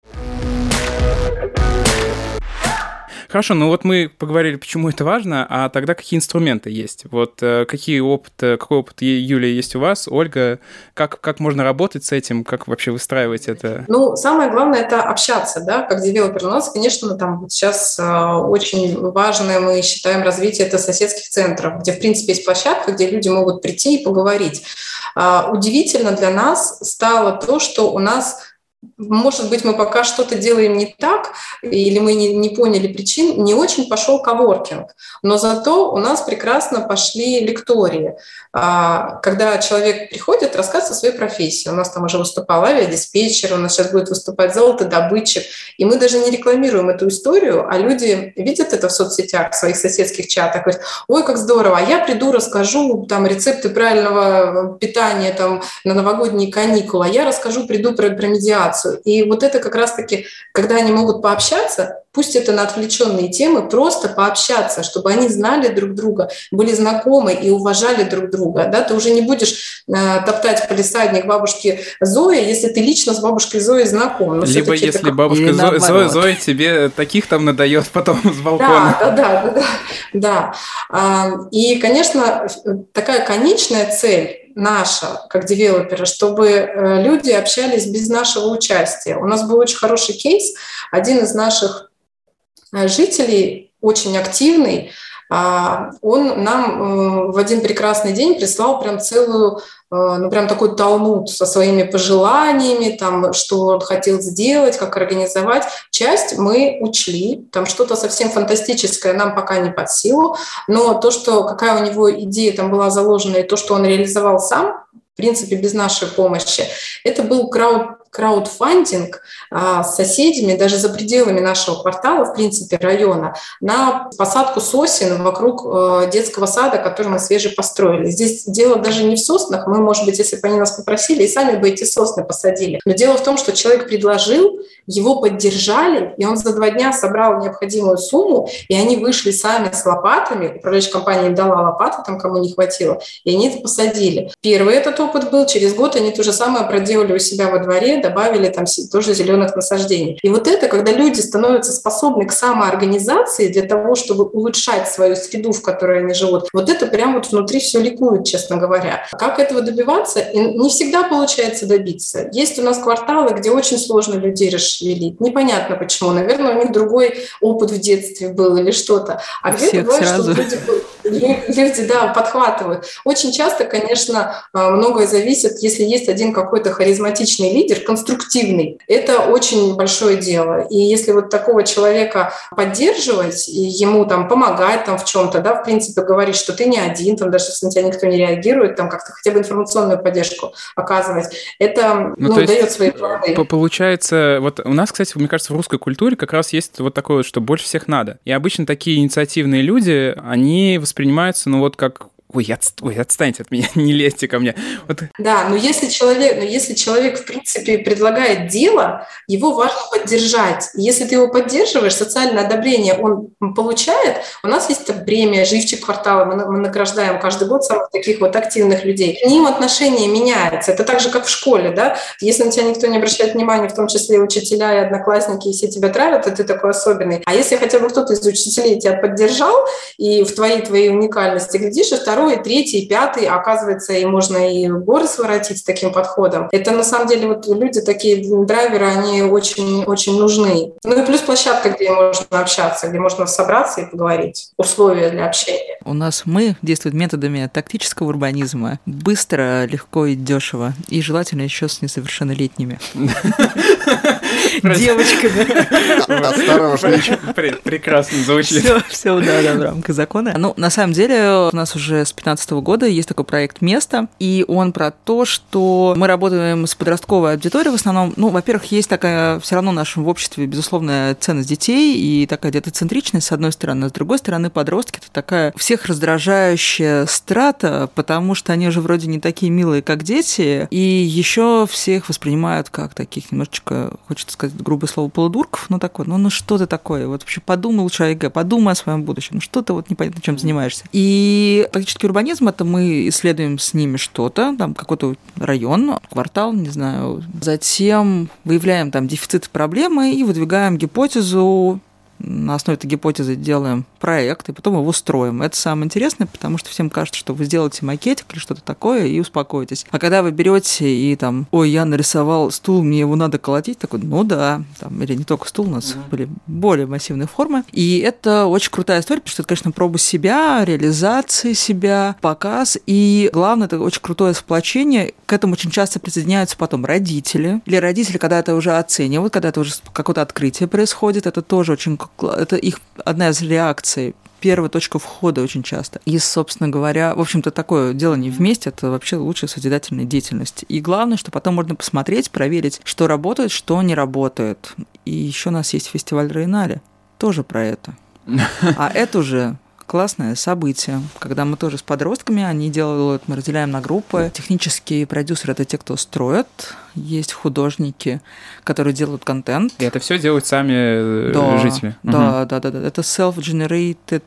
Хорошо, ну вот мы поговорили, почему это важно, а тогда какие инструменты есть? Вот э, какие опыт, э, какой опыт, Юлия, есть у вас, Ольга? Как, как можно работать с этим? Как вообще выстраивать это? Ну, самое главное – это общаться, да, как девелопер. У нас, конечно, там сейчас э, очень важное, мы считаем, развитие это соседских центров, где, в принципе, есть площадка, где люди могут прийти и поговорить. А, удивительно для нас стало то, что у нас может быть, мы пока что-то делаем не так, или мы не, не поняли причин, не очень пошел коворкинг. Но зато у нас прекрасно пошли лектории. А, когда человек приходит, рассказывает о своей профессии. У нас там уже выступал авиадиспетчер, у нас сейчас будет выступать золотодобытчик. И мы даже не рекламируем эту историю, а люди видят это в соцсетях, в своих соседских чатах, говорят, ой, как здорово, а я приду, расскажу там рецепты правильного питания там, на новогодние каникулы, а я расскажу, приду про, про медиацию. И вот это как раз-таки, когда они могут пообщаться, Пусть это на отвлеченные темы, просто пообщаться, чтобы они знали друг друга, были знакомы и уважали друг друга. Да? Ты уже не будешь э, топтать полисадник бабушки Зои, если ты лично с бабушкой Зоей знаком. Но Либо если это... бабушка Зоя, Зоя, Зоя тебе таких там надает потом с балкона. Да, да, да. да, да. И, конечно, такая конечная цель наша, как девелопера, чтобы э, люди общались без нашего участия. У нас был очень хороший кейс. Один из наших Э, жителей, очень активный, он нам э, в один прекрасный день прислал прям целую, э, ну прям такой талмуд со своими пожеланиями, там, что он хотел сделать, как организовать. Часть мы учли, там что-то совсем фантастическое нам пока не под силу, но то, что какая у него идея там была заложена, и то, что он реализовал сам, в принципе, без нашей помощи, это был крауд краудфандинг а, с соседями, даже за пределами нашего квартала, в принципе, района, на посадку сосен вокруг э, детского сада, который мы свеже построили. Здесь дело даже не в соснах. Мы, может быть, если бы они нас попросили, и сами бы эти сосны посадили. Но дело в том, что человек предложил, его поддержали, и он за два дня собрал необходимую сумму, и они вышли сами с лопатами, управляющая компания им дала лопаты, там кому не хватило, и они это посадили. Первый этот опыт был, через год они то же самое проделали у себя во дворе, добавили там тоже зеленых насаждений. И вот это, когда люди становятся способны к самоорганизации для того, чтобы улучшать свою среду, в которой они живут, вот это прям вот внутри все ликует, честно говоря. Как этого добиваться? И не всегда получается добиться. Есть у нас кварталы, где очень сложно людей расшевелить. Непонятно почему. Наверное, у них другой опыт в детстве был или что-то. А где-то бывает, что люди, люди да, подхватывают. Очень часто, конечно, а, многое зависит, если есть один какой-то харизматичный лидер, конструктивный. Это очень большое дело. И если вот такого человека поддерживать, и ему там помогать там в чем-то, да, в принципе, говорить, что ты не один, там даже если на тебя никто не реагирует, там как-то хотя бы информационную поддержку оказывать, это ну, ну, дает свои плоды. Получается, вот у нас, кстати, мне кажется, в русской культуре как раз есть вот такое, что больше всех надо. И обычно такие инициативные люди, они воспринимаются, ну вот как ой, от, ой, отстаньте от меня, [laughs] не лезьте ко мне. Вот. Да, но если человек, но если человек, в принципе, предлагает дело, его важно поддержать. Если ты его поддерживаешь, социальное одобрение он получает. У нас есть премия «Живчик квартала», мы, мы награждаем каждый год самых таких вот активных людей. К ним отношение меняется. Это так же, как в школе, да? Если на тебя никто не обращает внимания, в том числе учителя и одноклассники, и все тебя травят, то ты такой особенный. А если хотя бы кто-то из учителей тебя поддержал, и в твоей, твоей уникальности, глядишь, и второй второй, третий, пятый, оказывается, и можно и горы своротить с таким подходом. Это на самом деле вот люди такие драйверы, они очень, очень нужны. Ну и плюс площадка, где можно общаться, где можно собраться и поговорить. Условия для общения. У нас мы действуем методами тактического урбанизма. Быстро, легко и дешево. И желательно еще с несовершеннолетними. Девочками. Прекрасно звучит. Все, все, да, да, в рамках закона. Ну, на самом деле, у нас уже с 2015 года есть такой проект «Место», и он про то, что мы работаем с подростковой аудиторией в основном. Ну, во-первых, есть такая все равно в нашем обществе, безусловная ценность детей и такая детоцентричность, с одной стороны. С другой стороны, подростки – это такая всех раздражающая страта, потому что они уже вроде не такие милые, как дети, и еще всех воспринимают как таких немножечко, хочется сказать грубое слово, полудурков, ну такое, ну, ну что ты такое? Вот вообще подумай лучше о ЕГЭ, подумай о своем будущем, ну что ты вот непонятно чем занимаешься. И практически урбанизм, это мы исследуем с ними что-то, там какой-то район, квартал, не знаю. Затем выявляем там дефицит проблемы и выдвигаем гипотезу на основе этой гипотезы делаем проект, и потом его строим. Это самое интересное, потому что всем кажется, что вы сделаете макетик или что-то такое и успокоитесь. А когда вы берете и там, ой, я нарисовал стул, мне его надо колотить, такой, ну да, там, или не только стул, у нас mm-hmm. были более массивные формы. И это очень крутая история, потому что это, конечно, проба себя, реализация себя, показ, и главное, это очень крутое сплочение. К этому очень часто присоединяются потом родители, или родители, когда это уже оценивают, когда это уже какое-то открытие происходит, это тоже очень это их одна из реакций первая точка входа очень часто. И, собственно говоря, в общем-то, такое дело не вместе, это вообще лучшая созидательная деятельность. И главное, что потом можно посмотреть, проверить, что работает, что не работает. И еще у нас есть фестиваль Рейнари, тоже про это. А [laughs] это уже классное событие, когда мы тоже с подростками, они делают, мы разделяем на группы. Технические продюсеры – это те, кто строят, есть художники, которые делают контент. И это все делают сами э, да, жители? Да, угу. да, да, да. Это self-generated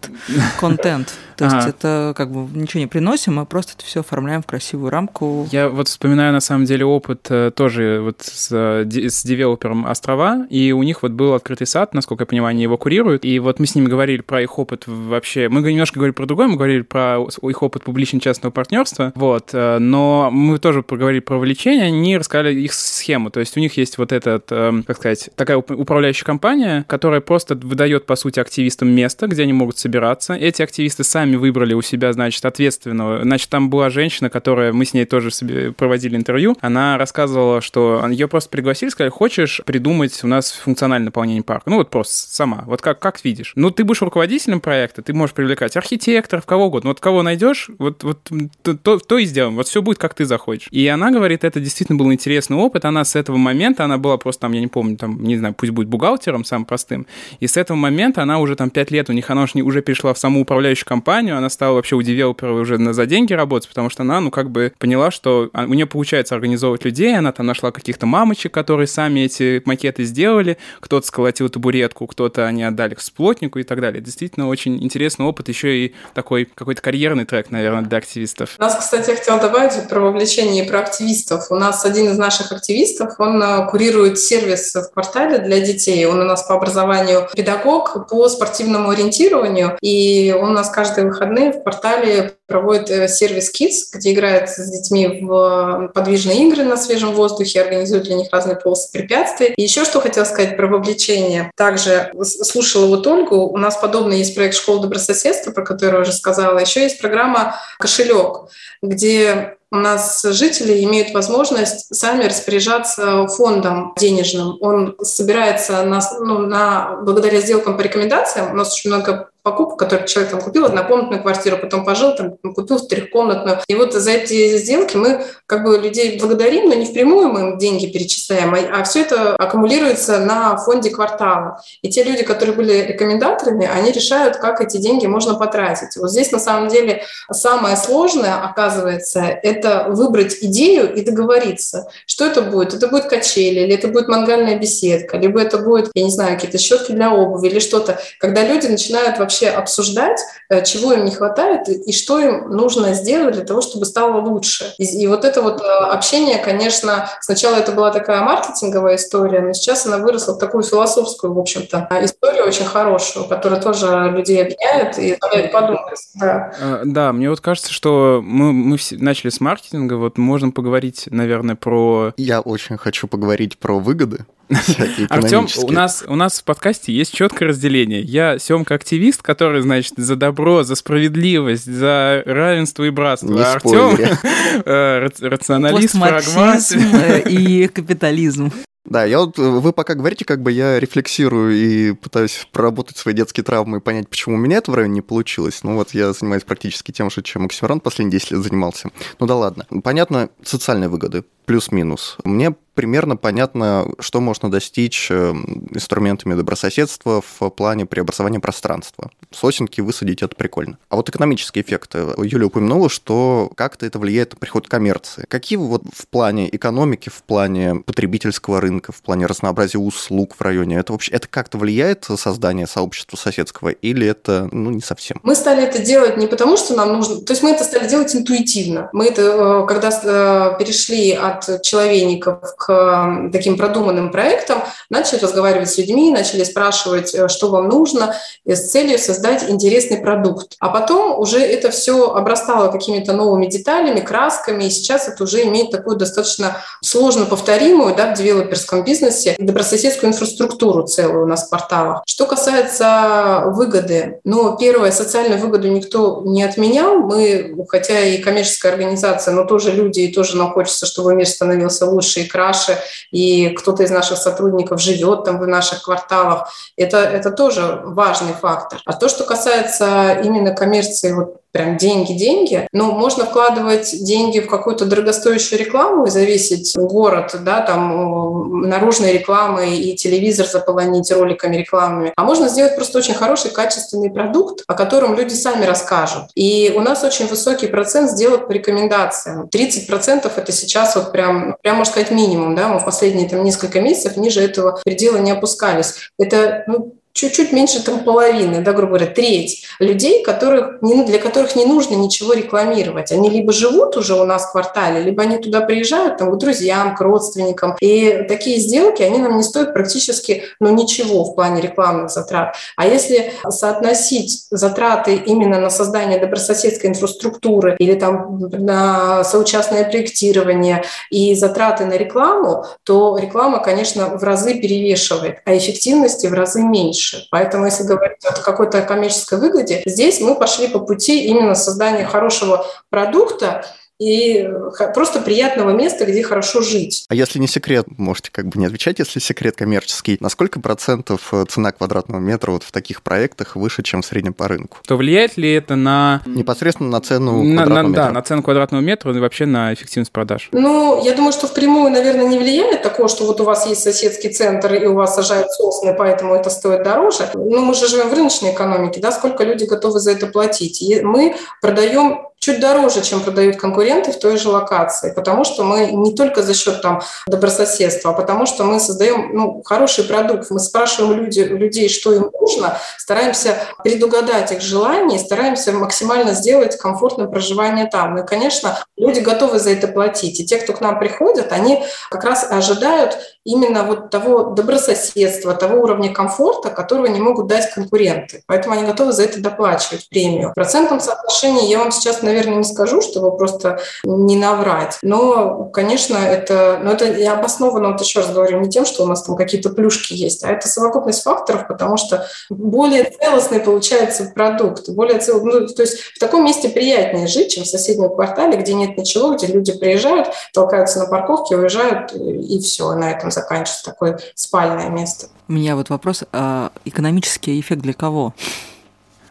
content. [laughs] То есть ага. это как бы ничего не приносим, мы просто это все оформляем в красивую рамку. Я вот вспоминаю на самом деле опыт э, тоже вот с, с девелопером острова, и у них вот был открытый сад, насколько я понимаю, они его курируют, и вот мы с ними говорили про их опыт вообще, мы немножко говорили про другое, мы говорили про их опыт публично-частного партнерства, вот, э, но мы тоже поговорили про вовлечение, они рассказали их схему, то есть у них есть вот этот, эм, как сказать, такая управляющая компания, которая просто выдает, по сути, активистам место, где они могут собираться, эти активисты сами выбрали у себя, значит, ответственного. Значит, там была женщина, которая, мы с ней тоже себе проводили интервью, она рассказывала, что ее просто пригласили, сказали, хочешь придумать у нас функциональное наполнение парка? Ну вот просто сама, вот как, как видишь. Ну ты будешь руководителем проекта, ты можешь привлекать архитекторов, кого угодно. Вот кого найдешь, вот, вот то, то, и сделаем. Вот все будет, как ты захочешь. И она говорит, это действительно был интересный опыт. Она с этого момента, она была просто там, я не помню, там, не знаю, пусть будет бухгалтером самым простым. И с этого момента она уже там пять лет у них, она уже перешла в саму управляющую компанию, она стала вообще у девелопера уже за деньги работать, потому что она, ну, как бы поняла, что у нее получается организовывать людей, она там нашла каких-то мамочек, которые сами эти макеты сделали, кто-то сколотил табуретку, кто-то они отдали к сплотнику и так далее. Действительно, очень интересный опыт еще и такой какой-то карьерный трек, наверное, для активистов. У нас, кстати, я хотела добавить про вовлечение и про активистов. У нас один из наших активистов, он э, курирует сервис в квартале для детей. Он у нас по образованию педагог по спортивному ориентированию, и он у нас каждые выходные в квартале проводит э, сервис Kids, где играет с детьми в подвижные игры на свежем воздухе, организует для них разные полосы препятствий. И еще что хотела сказать про вовлечение. Также слушала вот Ольгу, у нас подобный есть проект «Школа добрососедства», про который я уже сказала. Еще есть программа «Кошелек», где у нас жители имеют возможность сами распоряжаться фондом денежным. Он собирается на, ну, на, благодаря сделкам по рекомендациям. У нас очень много покупку, которую человек там купил однокомнатную квартиру, потом пожил там, купил трехкомнатную. И вот за эти сделки мы как бы людей благодарим, но не впрямую мы им деньги перечисляем, а, а все это аккумулируется на фонде квартала. И те люди, которые были рекомендаторами, они решают, как эти деньги можно потратить. Вот здесь на самом деле самое сложное, оказывается, это выбрать идею и договориться, что это будет. Это будет качели, или это будет мангальная беседка, либо это будет, я не знаю, какие-то щетки для обуви или что-то. Когда люди начинают вообще вообще обсуждать, э, чего им не хватает и что им нужно сделать для того, чтобы стало лучше. И, и вот это вот э, общение, конечно, сначала это была такая маркетинговая история, но сейчас она выросла в такую философскую, в общем-то, историю очень хорошую, которая тоже людей объединяет и заставляет подумать. Да. Да, мне вот кажется, что мы, мы начали с маркетинга, вот можно поговорить, наверное, про... Я очень хочу поговорить про выгоды, [laughs] Артем, у нас, у нас в подкасте есть четкое разделение. Я Семка активист, который, значит, за добро, за справедливость, за равенство и братство. Не а Артем [laughs] э, рационалист, прагматик. Э, и капитализм. Да, я вот, вы пока говорите, как бы я рефлексирую и пытаюсь проработать свои детские травмы и понять, почему у меня это в районе не получилось. Ну вот я занимаюсь практически тем же, чем Оксимирон последние 10 лет занимался. Ну да ладно. Понятно, социальные выгоды, плюс-минус. Мне примерно понятно, что можно достичь э, инструментами добрососедства в плане преобразования пространства. Сосенки высадить – это прикольно. А вот экономические эффекты. Юля упомянула, что как-то это влияет на приход коммерции. Какие вот в плане экономики, в плане потребительского рынка, в плане разнообразия услуг в районе, это вообще это как-то влияет создание сообщества соседского или это ну, не совсем? Мы стали это делать не потому, что нам нужно... То есть мы это стали делать интуитивно. Мы это, э, когда э, перешли от человейников к таким продуманным проектам, начали разговаривать с людьми, начали спрашивать, э, что вам нужно, э, с целью создать интересный продукт. А потом уже это все обрастало какими-то новыми деталями, красками, и сейчас это уже имеет такую достаточно сложно повторимую да, в девелоперском бизнесе добрососедскую инфраструктуру целую у нас в порталах. Что касается выгоды, ну, первое, социальную выгоду никто не отменял. Мы, хотя и коммерческая организация, но тоже люди, и тоже нам хочется, чтобы мир становился лучше и краше, и кто-то из наших сотрудников живет там в наших кварталах. Это, это тоже важный фактор. А то, что касается именно коммерции вот прям деньги-деньги, но можно вкладывать деньги в какую-то дорогостоящую рекламу и зависеть город, да, там наружной рекламой и телевизор заполонить роликами рекламами. А можно сделать просто очень хороший, качественный продукт, о котором люди сами расскажут. И у нас очень высокий процент сделок по рекомендациям. 30% это сейчас вот прям, прям можно сказать, минимум, да, мы в последние там несколько месяцев ниже этого предела не опускались. Это ну, чуть-чуть меньше там половины, да, грубо говоря, треть людей, которых, для которых не нужно ничего рекламировать. Они либо живут уже у нас в квартале, либо они туда приезжают там, к друзьям, к родственникам. И такие сделки, они нам не стоят практически ну, ничего в плане рекламных затрат. А если соотносить затраты именно на создание добрососедской инфраструктуры или там на соучастное проектирование и затраты на рекламу, то реклама, конечно, в разы перевешивает, а эффективности в разы меньше меньше. Поэтому, если говорить о какой-то коммерческой выгоде, здесь мы пошли по пути именно создания хорошего продукта, и просто приятного места, где хорошо жить. А если не секрет, можете как бы не отвечать, если секрет коммерческий, на сколько процентов э, цена квадратного метра вот в таких проектах выше, чем в среднем по рынку? То влияет ли это на... Непосредственно на цену на, квадратного на, метра? Да, на цену квадратного метра и вообще на эффективность продаж. Ну, я думаю, что впрямую, наверное, не влияет такое, что вот у вас есть соседский центр, и у вас сажают сосны, поэтому это стоит дороже. Ну, мы же живем в рыночной экономике, да, сколько люди готовы за это платить. И мы продаем чуть дороже, чем продают конкуренты в той же локации, потому что мы не только за счет там добрососедства, а потому что мы создаем ну, хороший продукт. Мы спрашиваем люди, людей, что им нужно, стараемся предугадать их желания, стараемся максимально сделать комфортное проживание там. И, конечно, люди готовы за это платить. И те, кто к нам приходят, они как раз ожидают именно вот того добрососедства, того уровня комфорта, которого не могут дать конкуренты. Поэтому они готовы за это доплачивать премию. В процентном соотношении я вам сейчас, наверное, не скажу, чтобы просто не наврать. Но, конечно, это, но это и обосновано, вот еще раз говорю, не тем, что у нас там какие-то плюшки есть, а это совокупность факторов, потому что более целостный получается продукт, более цел... ну, то есть в таком месте приятнее жить, чем в соседнем квартале, где нет ничего, где люди приезжают, толкаются на парковке, уезжают, и все, на этом заканчивается такое спальное место. У меня вот вопрос, а экономический эффект для кого?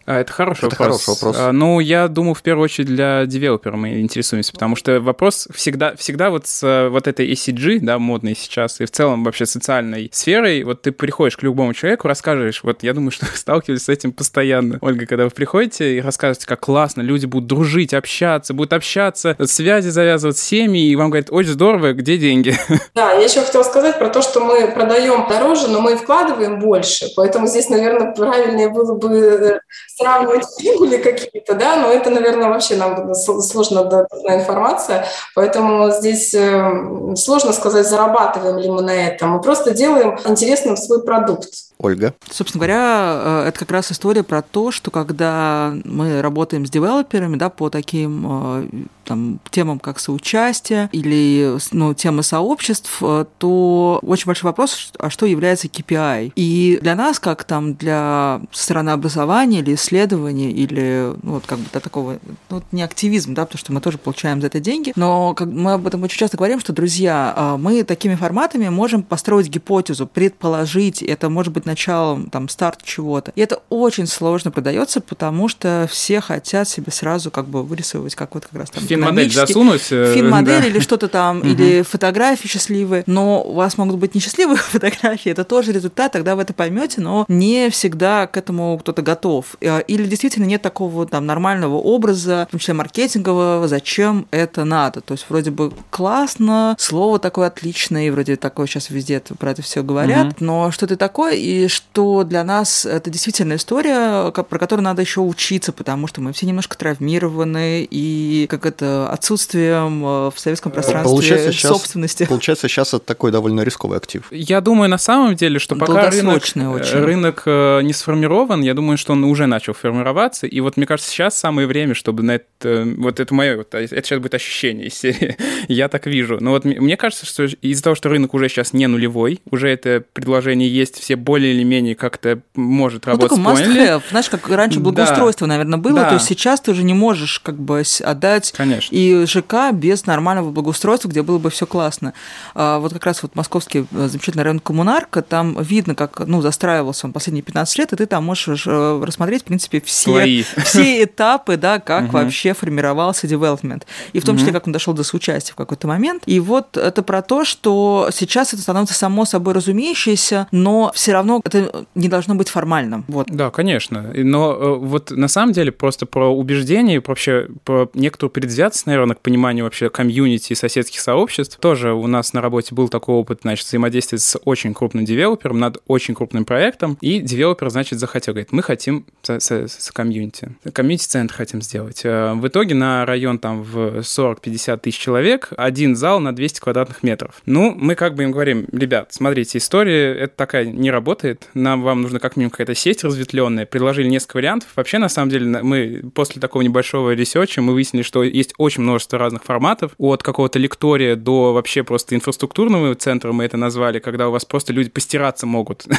А, это хороший Это вопрос. хороший вопрос. А, Ну, я думаю, в первую очередь для девелопера мы интересуемся, потому что вопрос всегда, всегда вот с э, вот этой ECG, да, модной сейчас, и в целом вообще социальной сферой, вот ты приходишь к любому человеку, рассказываешь, вот я думаю, [laughs] что вы сталкивались с этим постоянно. Ольга, когда вы приходите и рассказываете, как классно, люди будут дружить, общаться, будут общаться, связи завязывать, семьи, и вам говорят, очень здорово, где деньги? [laughs] Да, я еще хотела сказать про то, что мы продаем дороже, но мы вкладываем больше. Поэтому здесь, наверное, правильнее было бы э, сравнивать прибыли какие-то, да, но это, наверное, вообще нам сложно доступная информация, поэтому здесь э, сложно сказать, зарабатываем ли мы на этом. Мы просто делаем интересным свой продукт. Ольга. Собственно говоря, э, это как раз история про то, что когда мы работаем с девелоперами, да, по таким э, там, темам, как соучастие или ну, темы сообществ, э, то очень большой вопрос, а что является KPI? И для нас, как там для стороны образования или исследования, или ну, вот как бы до такого, ну, не активизм, да, потому что мы тоже получаем за это деньги, но как мы об этом очень часто говорим, что, друзья, мы такими форматами можем построить гипотезу, предположить, это может быть началом, там, старт чего-то. И это очень сложно продается, потому что все хотят себе сразу как бы вырисовывать как вот как раз там Фин-модель засунуть. э, Фин-модель да. или что-то там, или фотографии счастливые, но у вас могут быть несчастливые [laughs] фотографии, это тоже результат, тогда вы это поймете, но не всегда к этому кто-то готов. Э, Или действительно нет такого там нормального образа, в том числе маркетингового, зачем это надо. То есть вроде бы классно, слово такое отличное, и вроде такое сейчас везде про это все говорят, Мгм. но что это такое, и что для нас это действительно история, про которую надо еще учиться, потому что мы все немножко травмированы, и как это отсутствием э, в советском пространстве Получается, сейчас- собственности. Получается, сейчас это такой довольно рисковый актив. Я думаю, на самом деле, что пока рынок, Долгосрочный очень. рынок э, не сформирован, я думаю, что он уже начал формироваться. И вот мне кажется, сейчас самое время, чтобы на это... Вот это мое... Вот, это сейчас будет ощущение из серии. [laughs] я так вижу. Но вот мне кажется, что из-за того, что рынок уже сейчас не нулевой, уже это предложение есть, все более или менее как-то может Ну, работать, такой must. Знаешь, как раньше Да. благоустройство, наверное, было, Да. то есть сейчас ты уже не можешь как бы отдать Конечно. и ЖК без нормального благоустройства, где было бы все классно. А Вот как раз вот московский э, замечательный район Коммунарка, там видно, как ну, застраивался он последние 15 лет, и ты там можешь э, рассмотреть, принципе, все, все этапы, да, как Мгм. вообще формировался девелопмент. И в том числе, как он дошел до соучастия в какой-то момент. И вот это про то, что сейчас это становится само собой разумеющееся, но все равно это не должно быть формальным. Вот. Да, конечно. Но э, вот на самом деле просто про убеждение, вообще про некоторую предвзятость, наверное, к пониманию вообще комьюнити и соседских сообществ. Тоже у нас на работе был такой опыт, значит, взаимодействия с очень крупным девелопером над очень крупным проектом. И девелопер, значит, захотел, говорит, мы хотим с, с- комьюнити. Комьюнити-центр хотим сделать. Э, В итоге на район там в 40-50 тысяч человек один зал на 200 квадратных метров. Ну, мы как бы им говорим, ребят, смотрите, история это такая не работает, нам вам нужна как минимум какая-то сеть разветвленная, предложили несколько вариантов. Вообще, на самом деле, мы после такого небольшого ресерча мы выяснили, что есть очень множество разных форматов, от какого-то лектория до вообще просто инфраструктурного центра мы это назвали, когда у вас просто люди постираться могут. [laughs]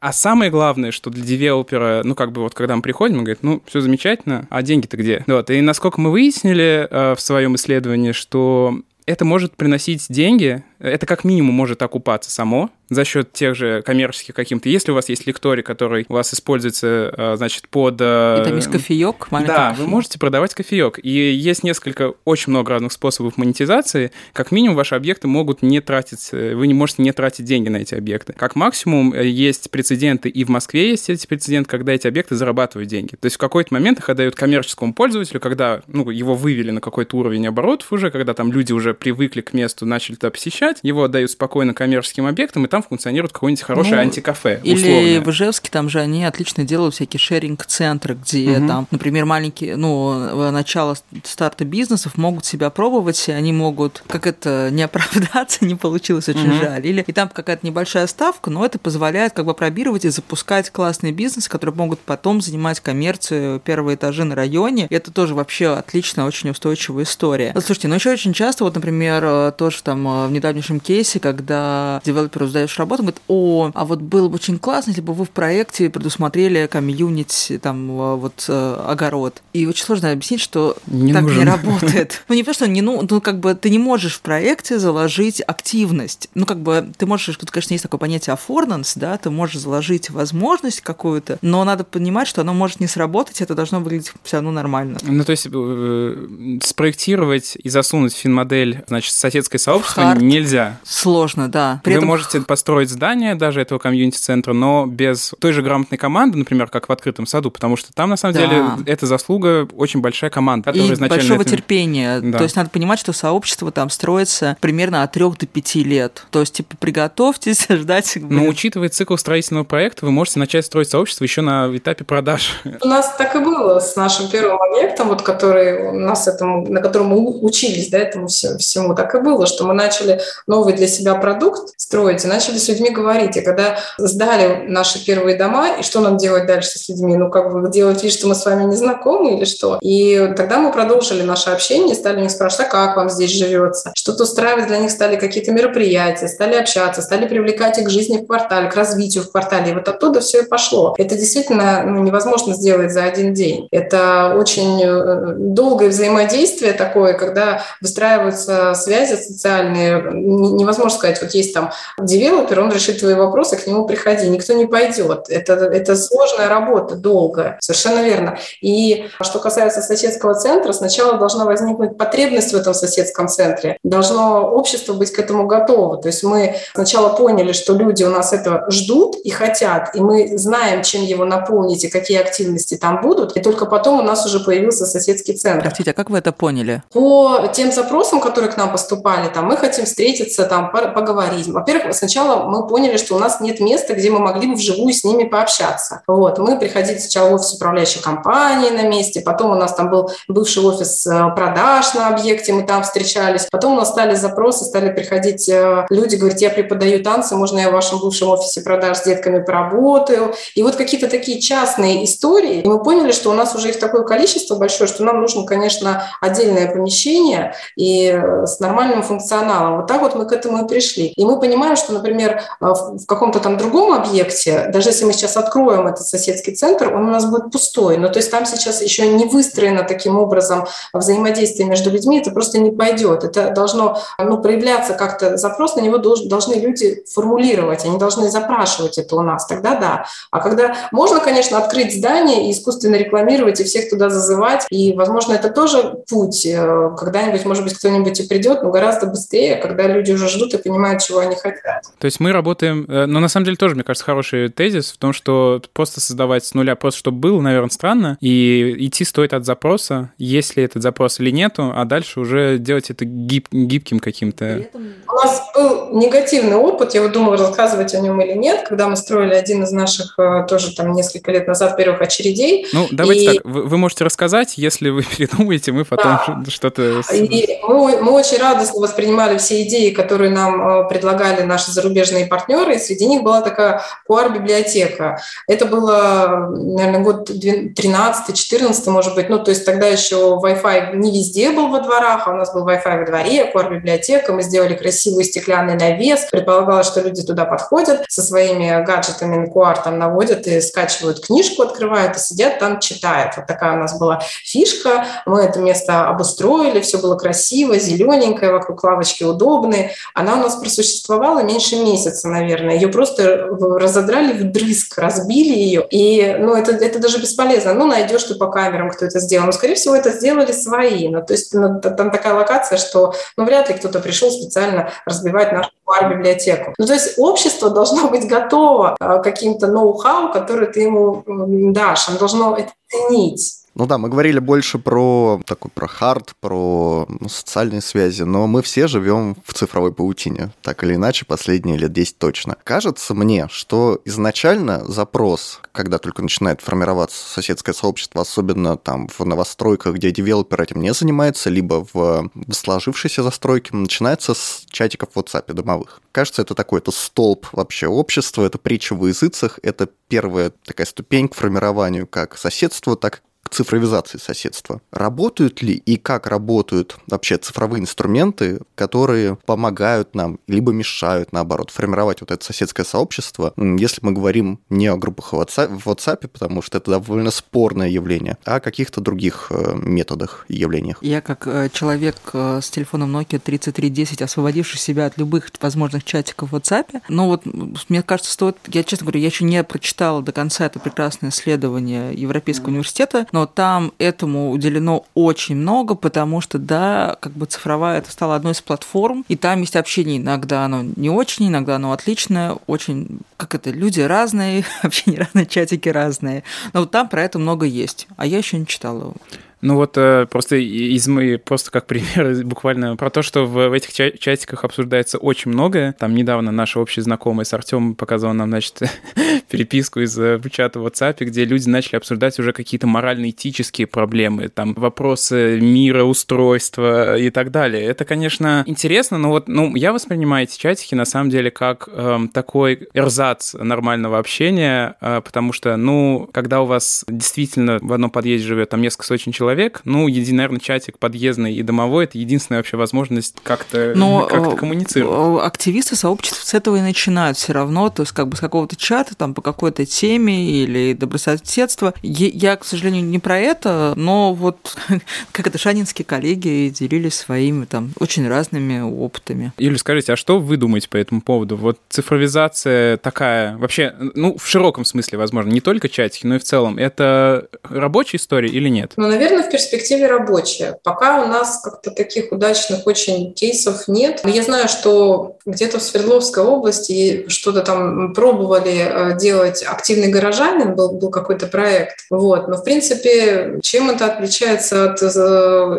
А самое главное, что для девелопера, ну, как бы вот когда мы приходим, он говорит, ну, все замечательно, а деньги-то где? Вот, и насколько мы выяснили э, в своем исследовании, что это может приносить деньги, это как минимум может окупаться само, за счет тех же коммерческих каким-то. Если у вас есть лекторий, который у вас используется, э, значит, под... И там есть кофеек, Да, вы можете продавать кофеек. И есть несколько, очень много разных способов монетизации. Как минимум, ваши объекты могут не тратить, вы не можете не тратить деньги на эти объекты. Как максимум, есть прецеденты, и в Москве есть эти прецеденты, когда эти объекты зарабатывают деньги. То есть в какой-то момент их отдают коммерческому пользователю, когда ну, его вывели на какой-то уровень оборотов уже, когда там люди уже привыкли к месту, начали туда посещать, его отдают спокойно коммерческим объектам, и там функционирует какое-нибудь хорошее ну, антикафе. Или условное. в Ижевске там же они отлично делают всякие шеринг-центры, где угу. там, например, маленькие, ну, начало старта бизнесов могут себя пробовать, и они могут, как это, не оправдаться, [laughs] не получилось очень угу. жаль. Или и там какая-то небольшая ставка, но это позволяет как бы пробировать и запускать классные бизнесы, которые могут потом занимать коммерцию первые этажи на районе. И это тоже вообще отличная, очень устойчивая история. Слушайте, ну еще очень часто, вот, например, э, тоже там э, в недавнешнем кейсе, когда девелоперу сдаешь работу, говорит, о, а вот было бы очень классно, если бы вы в проекте предусмотрели комьюнити, там, э, вот, огород. И очень сложно объяснить, что не так нужен. не работает. [laughs] Ну, не то, что не, ну, ну, как бы ты не можешь в проекте заложить активность. Ну, как бы ты можешь, тут, конечно, есть такое понятие affordance, да, ты можешь заложить возможность какую-то, но надо понимать, что оно может не сработать, это должно выглядеть все равно нормально. Ну, то есть э, спроектировать и засунуть в финмодель, значит, соседское сообщество Hard. нельзя. Сложно, да. При Вы этом... можете построить здание даже этого комьюнити-центра, но без той же грамотной команды, например, как в открытом саду, потому что там, на самом да. деле, это заслуга очень большая команда, которая и изначально... большого это... терпения. Да. То есть надо понимать, что сообщество там строится примерно от трех до пяти лет. То есть, типа, приготовьтесь [laughs] ждать... Но учитывая цикл строительного проекта, вы можете начать строить сообщество еще на этапе продаж. У нас так и было с нашим первым объектом, вот, который у нас этому, на котором мы учились, да, этому всему. Так и было, что мы начали новый для себя продукт строить и начали с людьми говорить. И когда сдали наши первые дома, и что нам делать дальше с людьми? Ну, как бы делать вид, что мы с вами не знакомы или что? И тогда мы продолжили наше общение, стали них спрашивать, а как вам здесь живется? Что-то устраивать для них стали какие-то мероприятия, стали общаться, стали привлекать их к жизни в квартале, к развитию в квартале. И вот оттуда все и пошло. Это действительно ну, невозможно сделать за один день. Это очень э, долгое взаимодействие такое, когда выстраиваются связи социальные. Невозможно сказать, вот есть там девелопер, он решит твои вопросы, к нему приходи. Никто не пойдет. Это, это сложная работа, долгая. Совершенно верно. И что касается соседского центра, сначала должна возникнуть потребность в этом соседском центре. Должно общество быть к этому готово. То есть мы сначала поняли, что люди у нас это ждут и хотят, и мы знаем, чем его наполнить и какие активности там будут. И только потом у нас уже появился соседский центр. Простите, а как вы это поняли? По тем запросам, которые к нам поступали, там мы хотим встретиться, там поговорить. Во-первых, сначала мы поняли, что у нас нет места, где мы могли бы вживую с ними пообщаться. Вот, мы приходили сначала в офис управляющей компании на месте, потом у нас там был бывший офис э, продаж на объекте, мы там встречались. Потом у нас стали запросы, стали приходить э, люди, говорить, я преподаю танцы, можно я в вашем бывшем офисе продаж с детками поработаю. И вот какие-то такие частные истории. И мы поняли, что у нас уже их такое количество большое, что нам нужно, конечно, отдельное помещение и э, с нормальным функционалом. Вот так вот мы к этому и пришли. И мы понимаем, что, например, э, в каком-то там другом объекте, даже если мы сейчас откроем этот соседский центр, он у нас будет пустой. Но то есть там сейчас еще не выстроено таким образом взаимодействие между людьми, это просто не пойдет. Это должно ну, проявляться как-то, запрос на него должны люди формулировать, они должны запрашивать это у нас, тогда да. А когда можно, конечно, открыть здание и искусственно рекламировать, и всех туда зазывать, и, возможно, это тоже путь. Э, когда-нибудь, может быть, кто-нибудь и придет, но гораздо быстрее, когда люди уже ждут и понимают, чего они хотят. То есть мы работаем, э, но на самом деле тоже, мне кажется, хороший тезис в том, что просто создавать с нуля, просто чтобы было, наверное, странно, и идти стоит от запроса, есть ли этот запрос или нету, а дальше уже делать это гиб, гибким каким-то. У нас был негативный опыт, я вот думала рассказывать о нем или нет, когда мы строили один из наших э, тоже там несколько лет назад первых очередей. Ну, давайте и... так, вы, вы можете рассказать, если вы [laughs] передумаете, мы потом да. [laughs] что-то... И мы, мы очень радостно воспринимали все идеи, которые нам э, предлагали наши зарубежные партнеры, и среди них была такая QR-библиотека. Это было, наверное, год 13-14, может быть, ну, то есть тогда еще Wi-Fi не везде был во дворах, а у нас был Wi-Fi во дворе, QR-библиотека, мы сделали красивый стеклянный навес, предполагалось, что люди туда подходят со своими гаджетами QR, там наводят и скачивают книжку, открывают и сидят там, читают. Вот такая у нас была фишка, мы это место обустроили, все было красиво, зелененькое, вокруг лавочки удобные. Она у нас просуществовала меньше месяца, наверное. Ее просто разодрали в дрызг, разбили ее. И ну, это, это даже бесполезно. Ну, найдешь ты по камерам, кто это сделал. Но, скорее всего, это сделали свои. Ну, то есть ну, там такая локация, что ну, вряд ли кто-то пришел специально разбивать нашу библиотеку. Ну, то есть общество [laughs] должно быть готово к каким-то ноу-хау, который ты ему дашь. Оно должно это ценить. Ну да, мы говорили больше про такой про хард, про ну, социальные связи, но мы все живем в цифровой паутине, так или иначе, последние лет 10 точно. Кажется мне, что изначально запрос, когда только начинает формироваться соседское сообщество, особенно там в новостройках, где девелопер этим не занимается, либо в сложившейся застройке, начинается с чатиков в WhatsApp домовых. Кажется, это такой это столб вообще общества, это притча в языцах, это первая такая ступень к формированию как соседства, так цифровизации соседства. Работают ли и как работают вообще цифровые инструменты, которые помогают нам, либо мешают, наоборот, формировать вот это соседское сообщество, если мы говорим не о группах в WhatsApp, потому что это довольно спорное явление, а о каких-то других э, методах и явлениях. Я как э, человек э, с телефоном Nokia 3310, освободивший себя от любых возможных чатиков в WhatsApp, ну вот, мне кажется, стоит, я честно говорю, я еще не прочитала до конца это прекрасное исследование Европейского университета, но там этому уделено очень много, потому что, да, как бы цифровая это стала одной из платформ, и там есть общение. Иногда оно не очень, иногда оно отличное, очень, как это, люди разные, [laughs] общение разные, чатики разные. Но вот там про это много есть, а я еще не читала. Ну вот э, просто из мы просто как пример [laughs] буквально про то, что в, этих ча- чатиках обсуждается очень многое. Там недавно наши общие знакомые с Артемом показал нам, значит, [laughs] переписку из э, чата в WhatsApp, где люди начали обсуждать уже какие-то морально-этические проблемы, там вопросы мира, устройства и так далее. Это, конечно, интересно, но вот ну, я воспринимаю эти чатики на самом деле как э, такой эрзац нормального общения, э, потому что, ну, когда у вас действительно в одном подъезде живет там несколько сотен человек, человек, ну, един, наверное, чатик подъездный и домовой – это единственная вообще возможность как-то [laughs] как коммуницировать. Активисты сообществ с этого и начинают все равно, то есть как бы с какого-то чата, там, по какой-то теме или добрососедства. Я, к сожалению, не про это, но вот [laughs] как это шанинские коллеги делились своими там очень разными опытами. Юля, скажите, а что вы думаете по этому поводу? Вот цифровизация такая, вообще, ну, в широком смысле, возможно, не только чатики, но и в целом, это рабочая история или нет? Ну, наверное, в перспективе рабочая. Пока у нас как-то таких удачных очень кейсов нет. Я знаю, что где-то в Свердловской области что-то там пробовали э, делать активный горожанин, был, был какой-то проект. Вот. Но, в принципе, чем это отличается от э,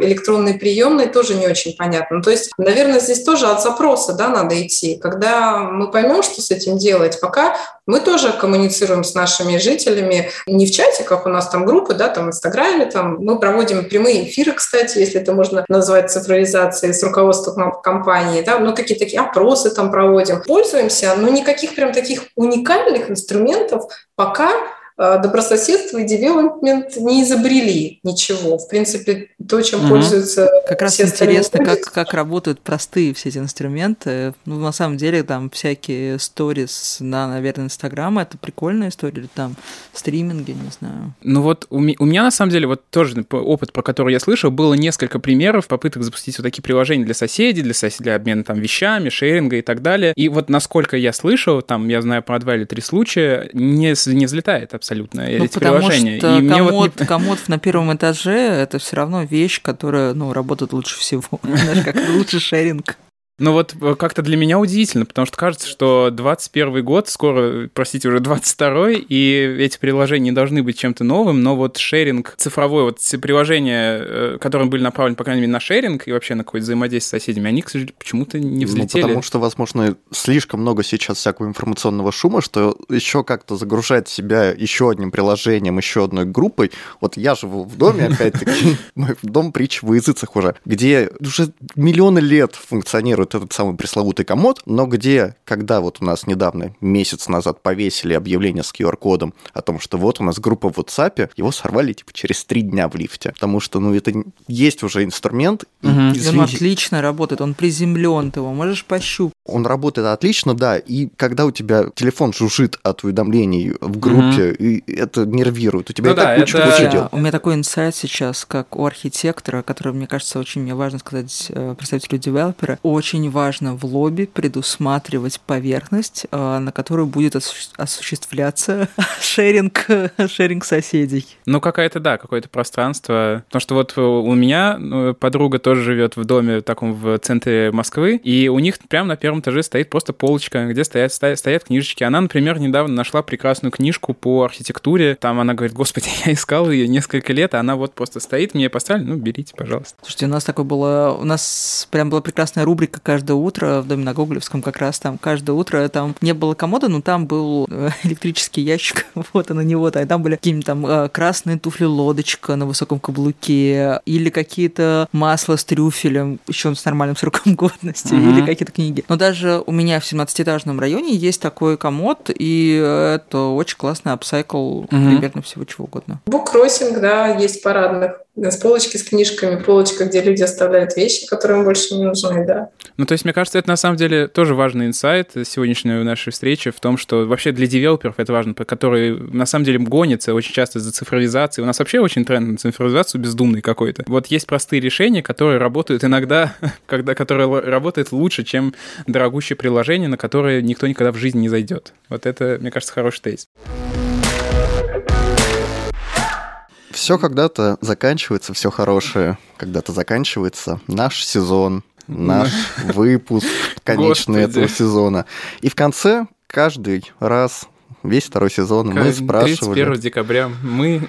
электронной приемной, тоже не очень понятно. Ну, то есть, наверное, здесь тоже от запроса да, надо идти. Когда мы поймем, что с этим делать, пока мы тоже коммуницируем с нашими жителями не в чатиках, у нас там группы, да, там в Инстаграме, там мы проводим прямые эфиры, кстати, если это можно назвать цифровизацией с руководством компании, да, ну какие-то такие опросы там проводим. Пользуемся, но никаких прям таких уникальных инструментов пока добрососедство и девелопмент не изобрели ничего. В принципе, то, чем угу. пользуются Как раз интересно, как, как работают простые все эти инструменты. Ну, на самом деле, там всякие сторис на, наверное, Инстаграм, это прикольная история, или там стриминги, не знаю. Ну вот у, у меня, на самом деле, вот тоже опыт, про который я слышал, было несколько примеров попыток запустить вот такие приложения для соседей, для, сос... для обмена там вещами, шеринга и так далее. И вот насколько я слышал, там, я знаю про два или три случая, не, не взлетает абсолютно абсолютно ну, эти приложения. Что и комод, вот не... комод на первом этаже это все равно вещь, которая ну, работает лучше всего. [laughs] Знаешь, как лучше шеринг. Ну вот э, как-то для меня удивительно, потому что кажется, что 21 год, скоро, простите, уже 22 и эти приложения не должны быть чем-то новым, но вот шеринг цифровой, вот все приложения, э, которые были направлены, по крайней мере, на шеринг и вообще на какое-то взаимодействие с соседями, они, к сожалению, почему-то не взлетели. Ну, потому что, возможно, слишком много сейчас всякого информационного шума, что еще как-то загружать себя еще одним приложением, еще одной группой. Вот я живу в доме, [laughs] опять-таки, мой дом притч в языцах уже, где уже миллионы лет функционирует вот этот самый пресловутый комод, но где, когда вот у нас недавно, месяц назад повесили объявление с QR-кодом о том, что вот у нас группа в WhatsApp, его сорвали типа через три дня в лифте, потому что, ну, это есть уже инструмент. Угу. И, он отлично работает, он приземлен, ты его можешь пощупать. Он работает отлично, да, и когда у тебя телефон жужжит от уведомлений в группе, угу. и это нервирует, у тебя ну, и да, так куча, это... куча дел. У меня такой инсайт сейчас, как у архитектора, который, мне кажется, очень мне важно сказать э, представителю девелопера, очень очень важно в лобби предусматривать поверхность, э, на которую будет осуществляться [laughs] шеринг, шеринг соседей. Ну, какая-то, да, какое-то пространство. Потому что вот у меня ну, подруга тоже живет в доме таком в центре Москвы, и у них прямо на первом этаже стоит просто полочка, где стоят, стоят, стоят книжечки. Она, например, недавно нашла прекрасную книжку по архитектуре. Там она говорит, господи, [laughs] я искал ее несколько лет, а она вот просто стоит, мне поставили, ну, берите, пожалуйста. Слушайте, у нас такое было, у нас прям была прекрасная рубрика каждое утро в доме на Гоголевском как раз там каждое утро там не было комода, но там был э, [laughs] электрический ящик, [laughs] вот, а на него, да, и там были какие-нибудь там э, красные туфли лодочка на высоком каблуке или какие-то масла с трюфелем, еще с нормальным сроком [laughs] годности, mm-hmm. или какие-то книги. Но даже у меня в 17-этажном районе есть такой комод, и это очень классный апсайкл mm-hmm. примерно всего чего угодно. Буккроссинг, да, есть парадных с полочки с книжками, полочка, где люди оставляют вещи, которые им больше не нужны, да. Ну, то есть, мне кажется, это на самом деле тоже важный инсайт сегодняшней нашей встречи в том, что вообще для девелоперов это важно, которые на самом деле гонятся очень часто за цифровизацией. У нас вообще очень тренд на цифровизацию бездумный какой-то. Вот есть простые решения, которые работают иногда, [laughs] когда, которые работают лучше, чем дорогущее приложение, на которое никто никогда в жизни не зайдет. Вот это, мне кажется, хороший тейст. Все когда-то заканчивается, все хорошее когда-то заканчивается. Наш сезон, наш [laughs] выпуск конечный этого сезона. И в конце каждый раз весь второй сезон мы спрашивали... 31 декабря мы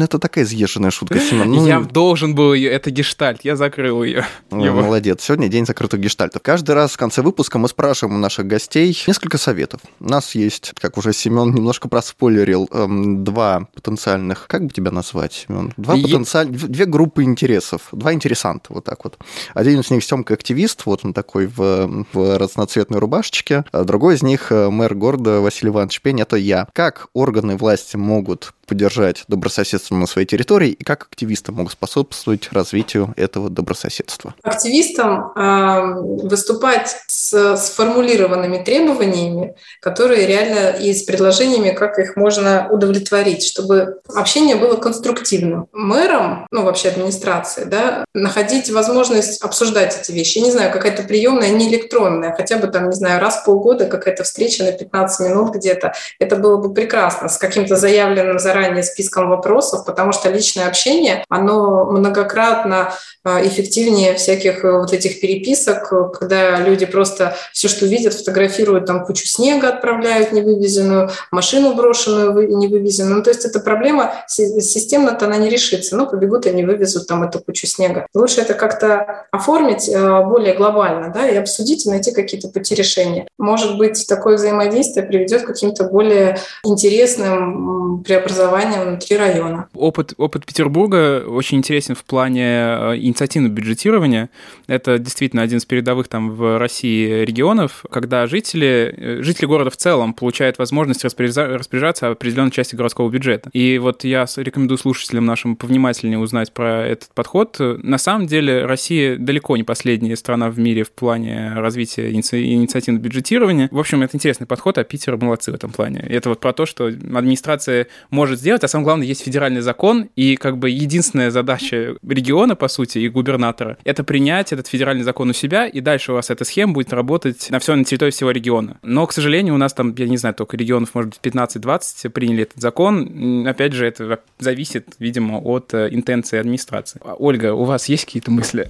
ну, это такая изъезженная шутка, Семен. Ну, я должен был ее, это гештальт, я закрыл ее. Ну, молодец, сегодня день закрытых гештальтов. Каждый раз в конце выпуска мы спрашиваем у наших гостей несколько советов. У нас есть, как уже Семен немножко проспойлерил, эм, два потенциальных, как бы тебя назвать, Семен? Два и... потенциальных, две группы интересов, два интересанта, вот так вот. Один из них Семка активист, вот он такой в, в разноцветной рубашечке, а другой из них э, мэр города Василий Иванович Пень, это я. Как органы власти могут поддержать добрососедство на своей территории и как активисты могут способствовать развитию этого добрососедства? Активистам э, выступать с сформулированными требованиями, которые реально и с предложениями, как их можно удовлетворить, чтобы общение было конструктивным. Мэрам, ну вообще администрации, да, находить возможность обсуждать эти вещи. Я не знаю, какая-то приемная, не электронная, хотя бы там, не знаю, раз в полгода какая-то встреча на 15 минут где-то. Это было бы прекрасно, с каким-то заявленным заранее заранее списком вопросов, потому что личное общение, оно многократно а, эффективнее всяких э, вот этих переписок, когда люди просто все, что видят, фотографируют там кучу снега, отправляют невывезенную, машину брошенную, невывезенную. Ну, то есть эта проблема системно-то она не решится. Ну, побегут и не вывезут там эту кучу снега. Лучше это как-то оформить э, более глобально, да, и обсудить, и найти какие-то пути решения. Может быть, такое взаимодействие приведет к каким-то более интересным преобразованиям внутри района. Опыт, опыт Петербурга очень интересен в плане э, инициативного бюджетирования. Это действительно один из передовых там в России регионов, когда жители, э, жители города в целом получают возможность распоряжаться определенной части городского бюджета. И вот я рекомендую слушателям нашим повнимательнее узнать про этот подход. На самом деле Россия далеко не последняя страна в мире в плане развития инициативного бюджетирования. В общем, это интересный подход, а Питер молодцы в этом плане. Это вот про то, что администрация может сделать, а самое главное, есть федеральный закон, и как бы единственная задача региона, по сути, и губернатора, это принять этот федеральный закон у себя, и дальше у вас эта схема будет работать на все на территории всего региона. Но, к сожалению, у нас там, я не знаю, только регионов, может быть, 15-20 приняли этот закон. Опять же, это зависит, видимо, от э, интенции администрации. А, Ольга, у вас есть какие-то мысли?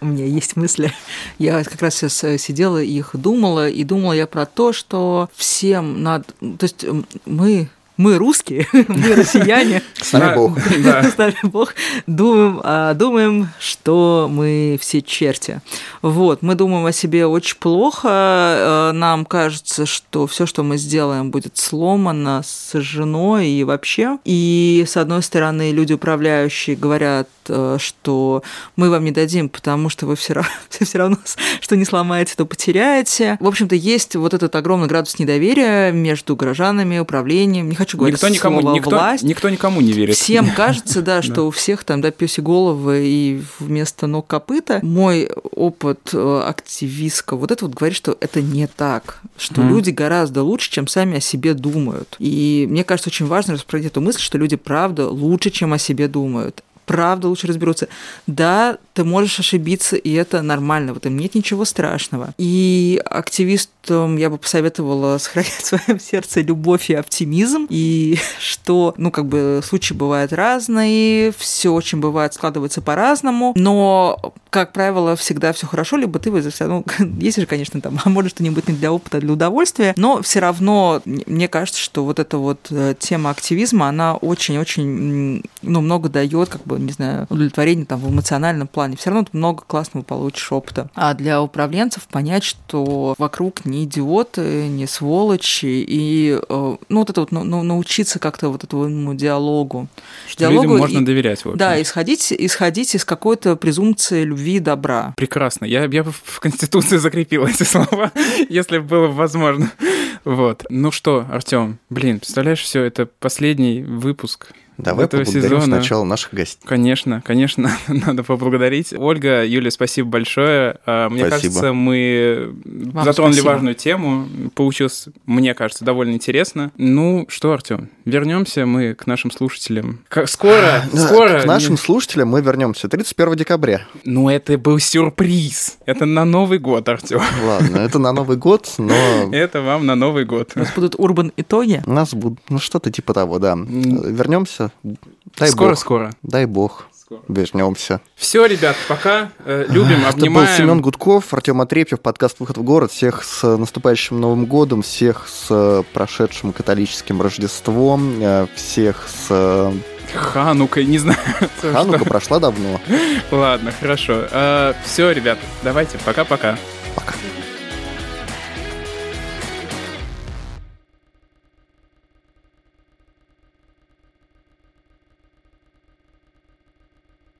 У меня есть мысли. Я как раз сейчас э, сидела и их думала, и думала я про то, что всем надо... То есть мы мы русские, [laughs] мы россияне. С нами Бог. [laughs] С нами Бог. Думаем, а, думаем, что мы все черти. Вот, мы думаем о себе очень плохо. Э, нам кажется, что все, что мы сделаем, будет сломано, сожжено и вообще. И, с одной стороны, люди управляющие говорят, что мы вам не дадим, потому что вы все равно, [laughs] все равно что не сломаете, то потеряете. В общем-то, есть вот этот огромный градус недоверия между горожанами, управлением. Не хочу говорить никто никому, слово никто, власть. Никто никому не верит. Всем [laughs] кажется, да, что у всех там, да, пёси головы и вместо ног копыта. Мой опыт э, активистка вот это вот говорит, что это не так, что люди гораздо лучше, чем сами о себе думают. И мне кажется, очень важно распространить эту мысль, что люди, правда, лучше, чем о себе думают правда лучше разберутся. Да, ты можешь ошибиться, и это нормально, в этом нет ничего страшного. И активистам я бы посоветовала сохранять в своем сердце любовь и оптимизм, и [laughs] что, ну, как бы случаи бывают разные, все очень бывает, складывается по-разному, но, как правило, всегда все хорошо, либо ты вызвался, ну, [laughs] есть же, конечно, там, [laughs] а может что-нибудь не для опыта, а для удовольствия, но все равно мне кажется, что вот эта вот э, тема активизма, она очень-очень, ну, много дает, как бы, не знаю, удовлетворения там в эмоциональном плане. Все равно много классного получишь опыта. А для управленцев понять, что вокруг не идиоты, не сволочи, и, э, ну, вот это вот, ну, ну научиться как-то вот этому диалогу. Что диалогу людям можно и, доверять, в общем. Да, исходить, исходить из какой-то презумпции любви и добра. Прекрасно. Я, я бы в Конституции закрепил эти слова, [laughs] если было возможно. Вот. Ну что, Артем, блин, представляешь, все, это последний выпуск Давай этого поблагодарим сезона. сначала наших гостей. Конечно, конечно, [laughs] надо поблагодарить. Ольга, Юля, спасибо большое. А, мне спасибо. кажется, мы Вам затронули спасибо. важную тему. Получилось, мне кажется, довольно интересно. Ну что, Артем, вернемся мы к нашим слушателям. Скоро, скоро. К нашим слушателям мы вернемся 31 декабря. Ну, это был сюрприз. Это на Новый год, Артем. Ладно, это на Новый год, но... [laughs] Это вам на Новый год. У нас будут урбан итоги? У нас будут, ну, что-то типа того, да. Вернемся Дай скоро, бог. скоро. Дай бог. Вернемся. Все, ребят, пока. Э, любим, обнимаем. Это был Семен Гудков, Артем Отрепьев, подкаст «Выход в город». Всех с наступающим Новым годом, всех с прошедшим католическим Рождеством, э, всех с Ханука, не знаю. [laughs] Ханука прошла давно. Ладно, хорошо. Э, Все, ребят, давайте, пока-пока. Пока. -пока. пока.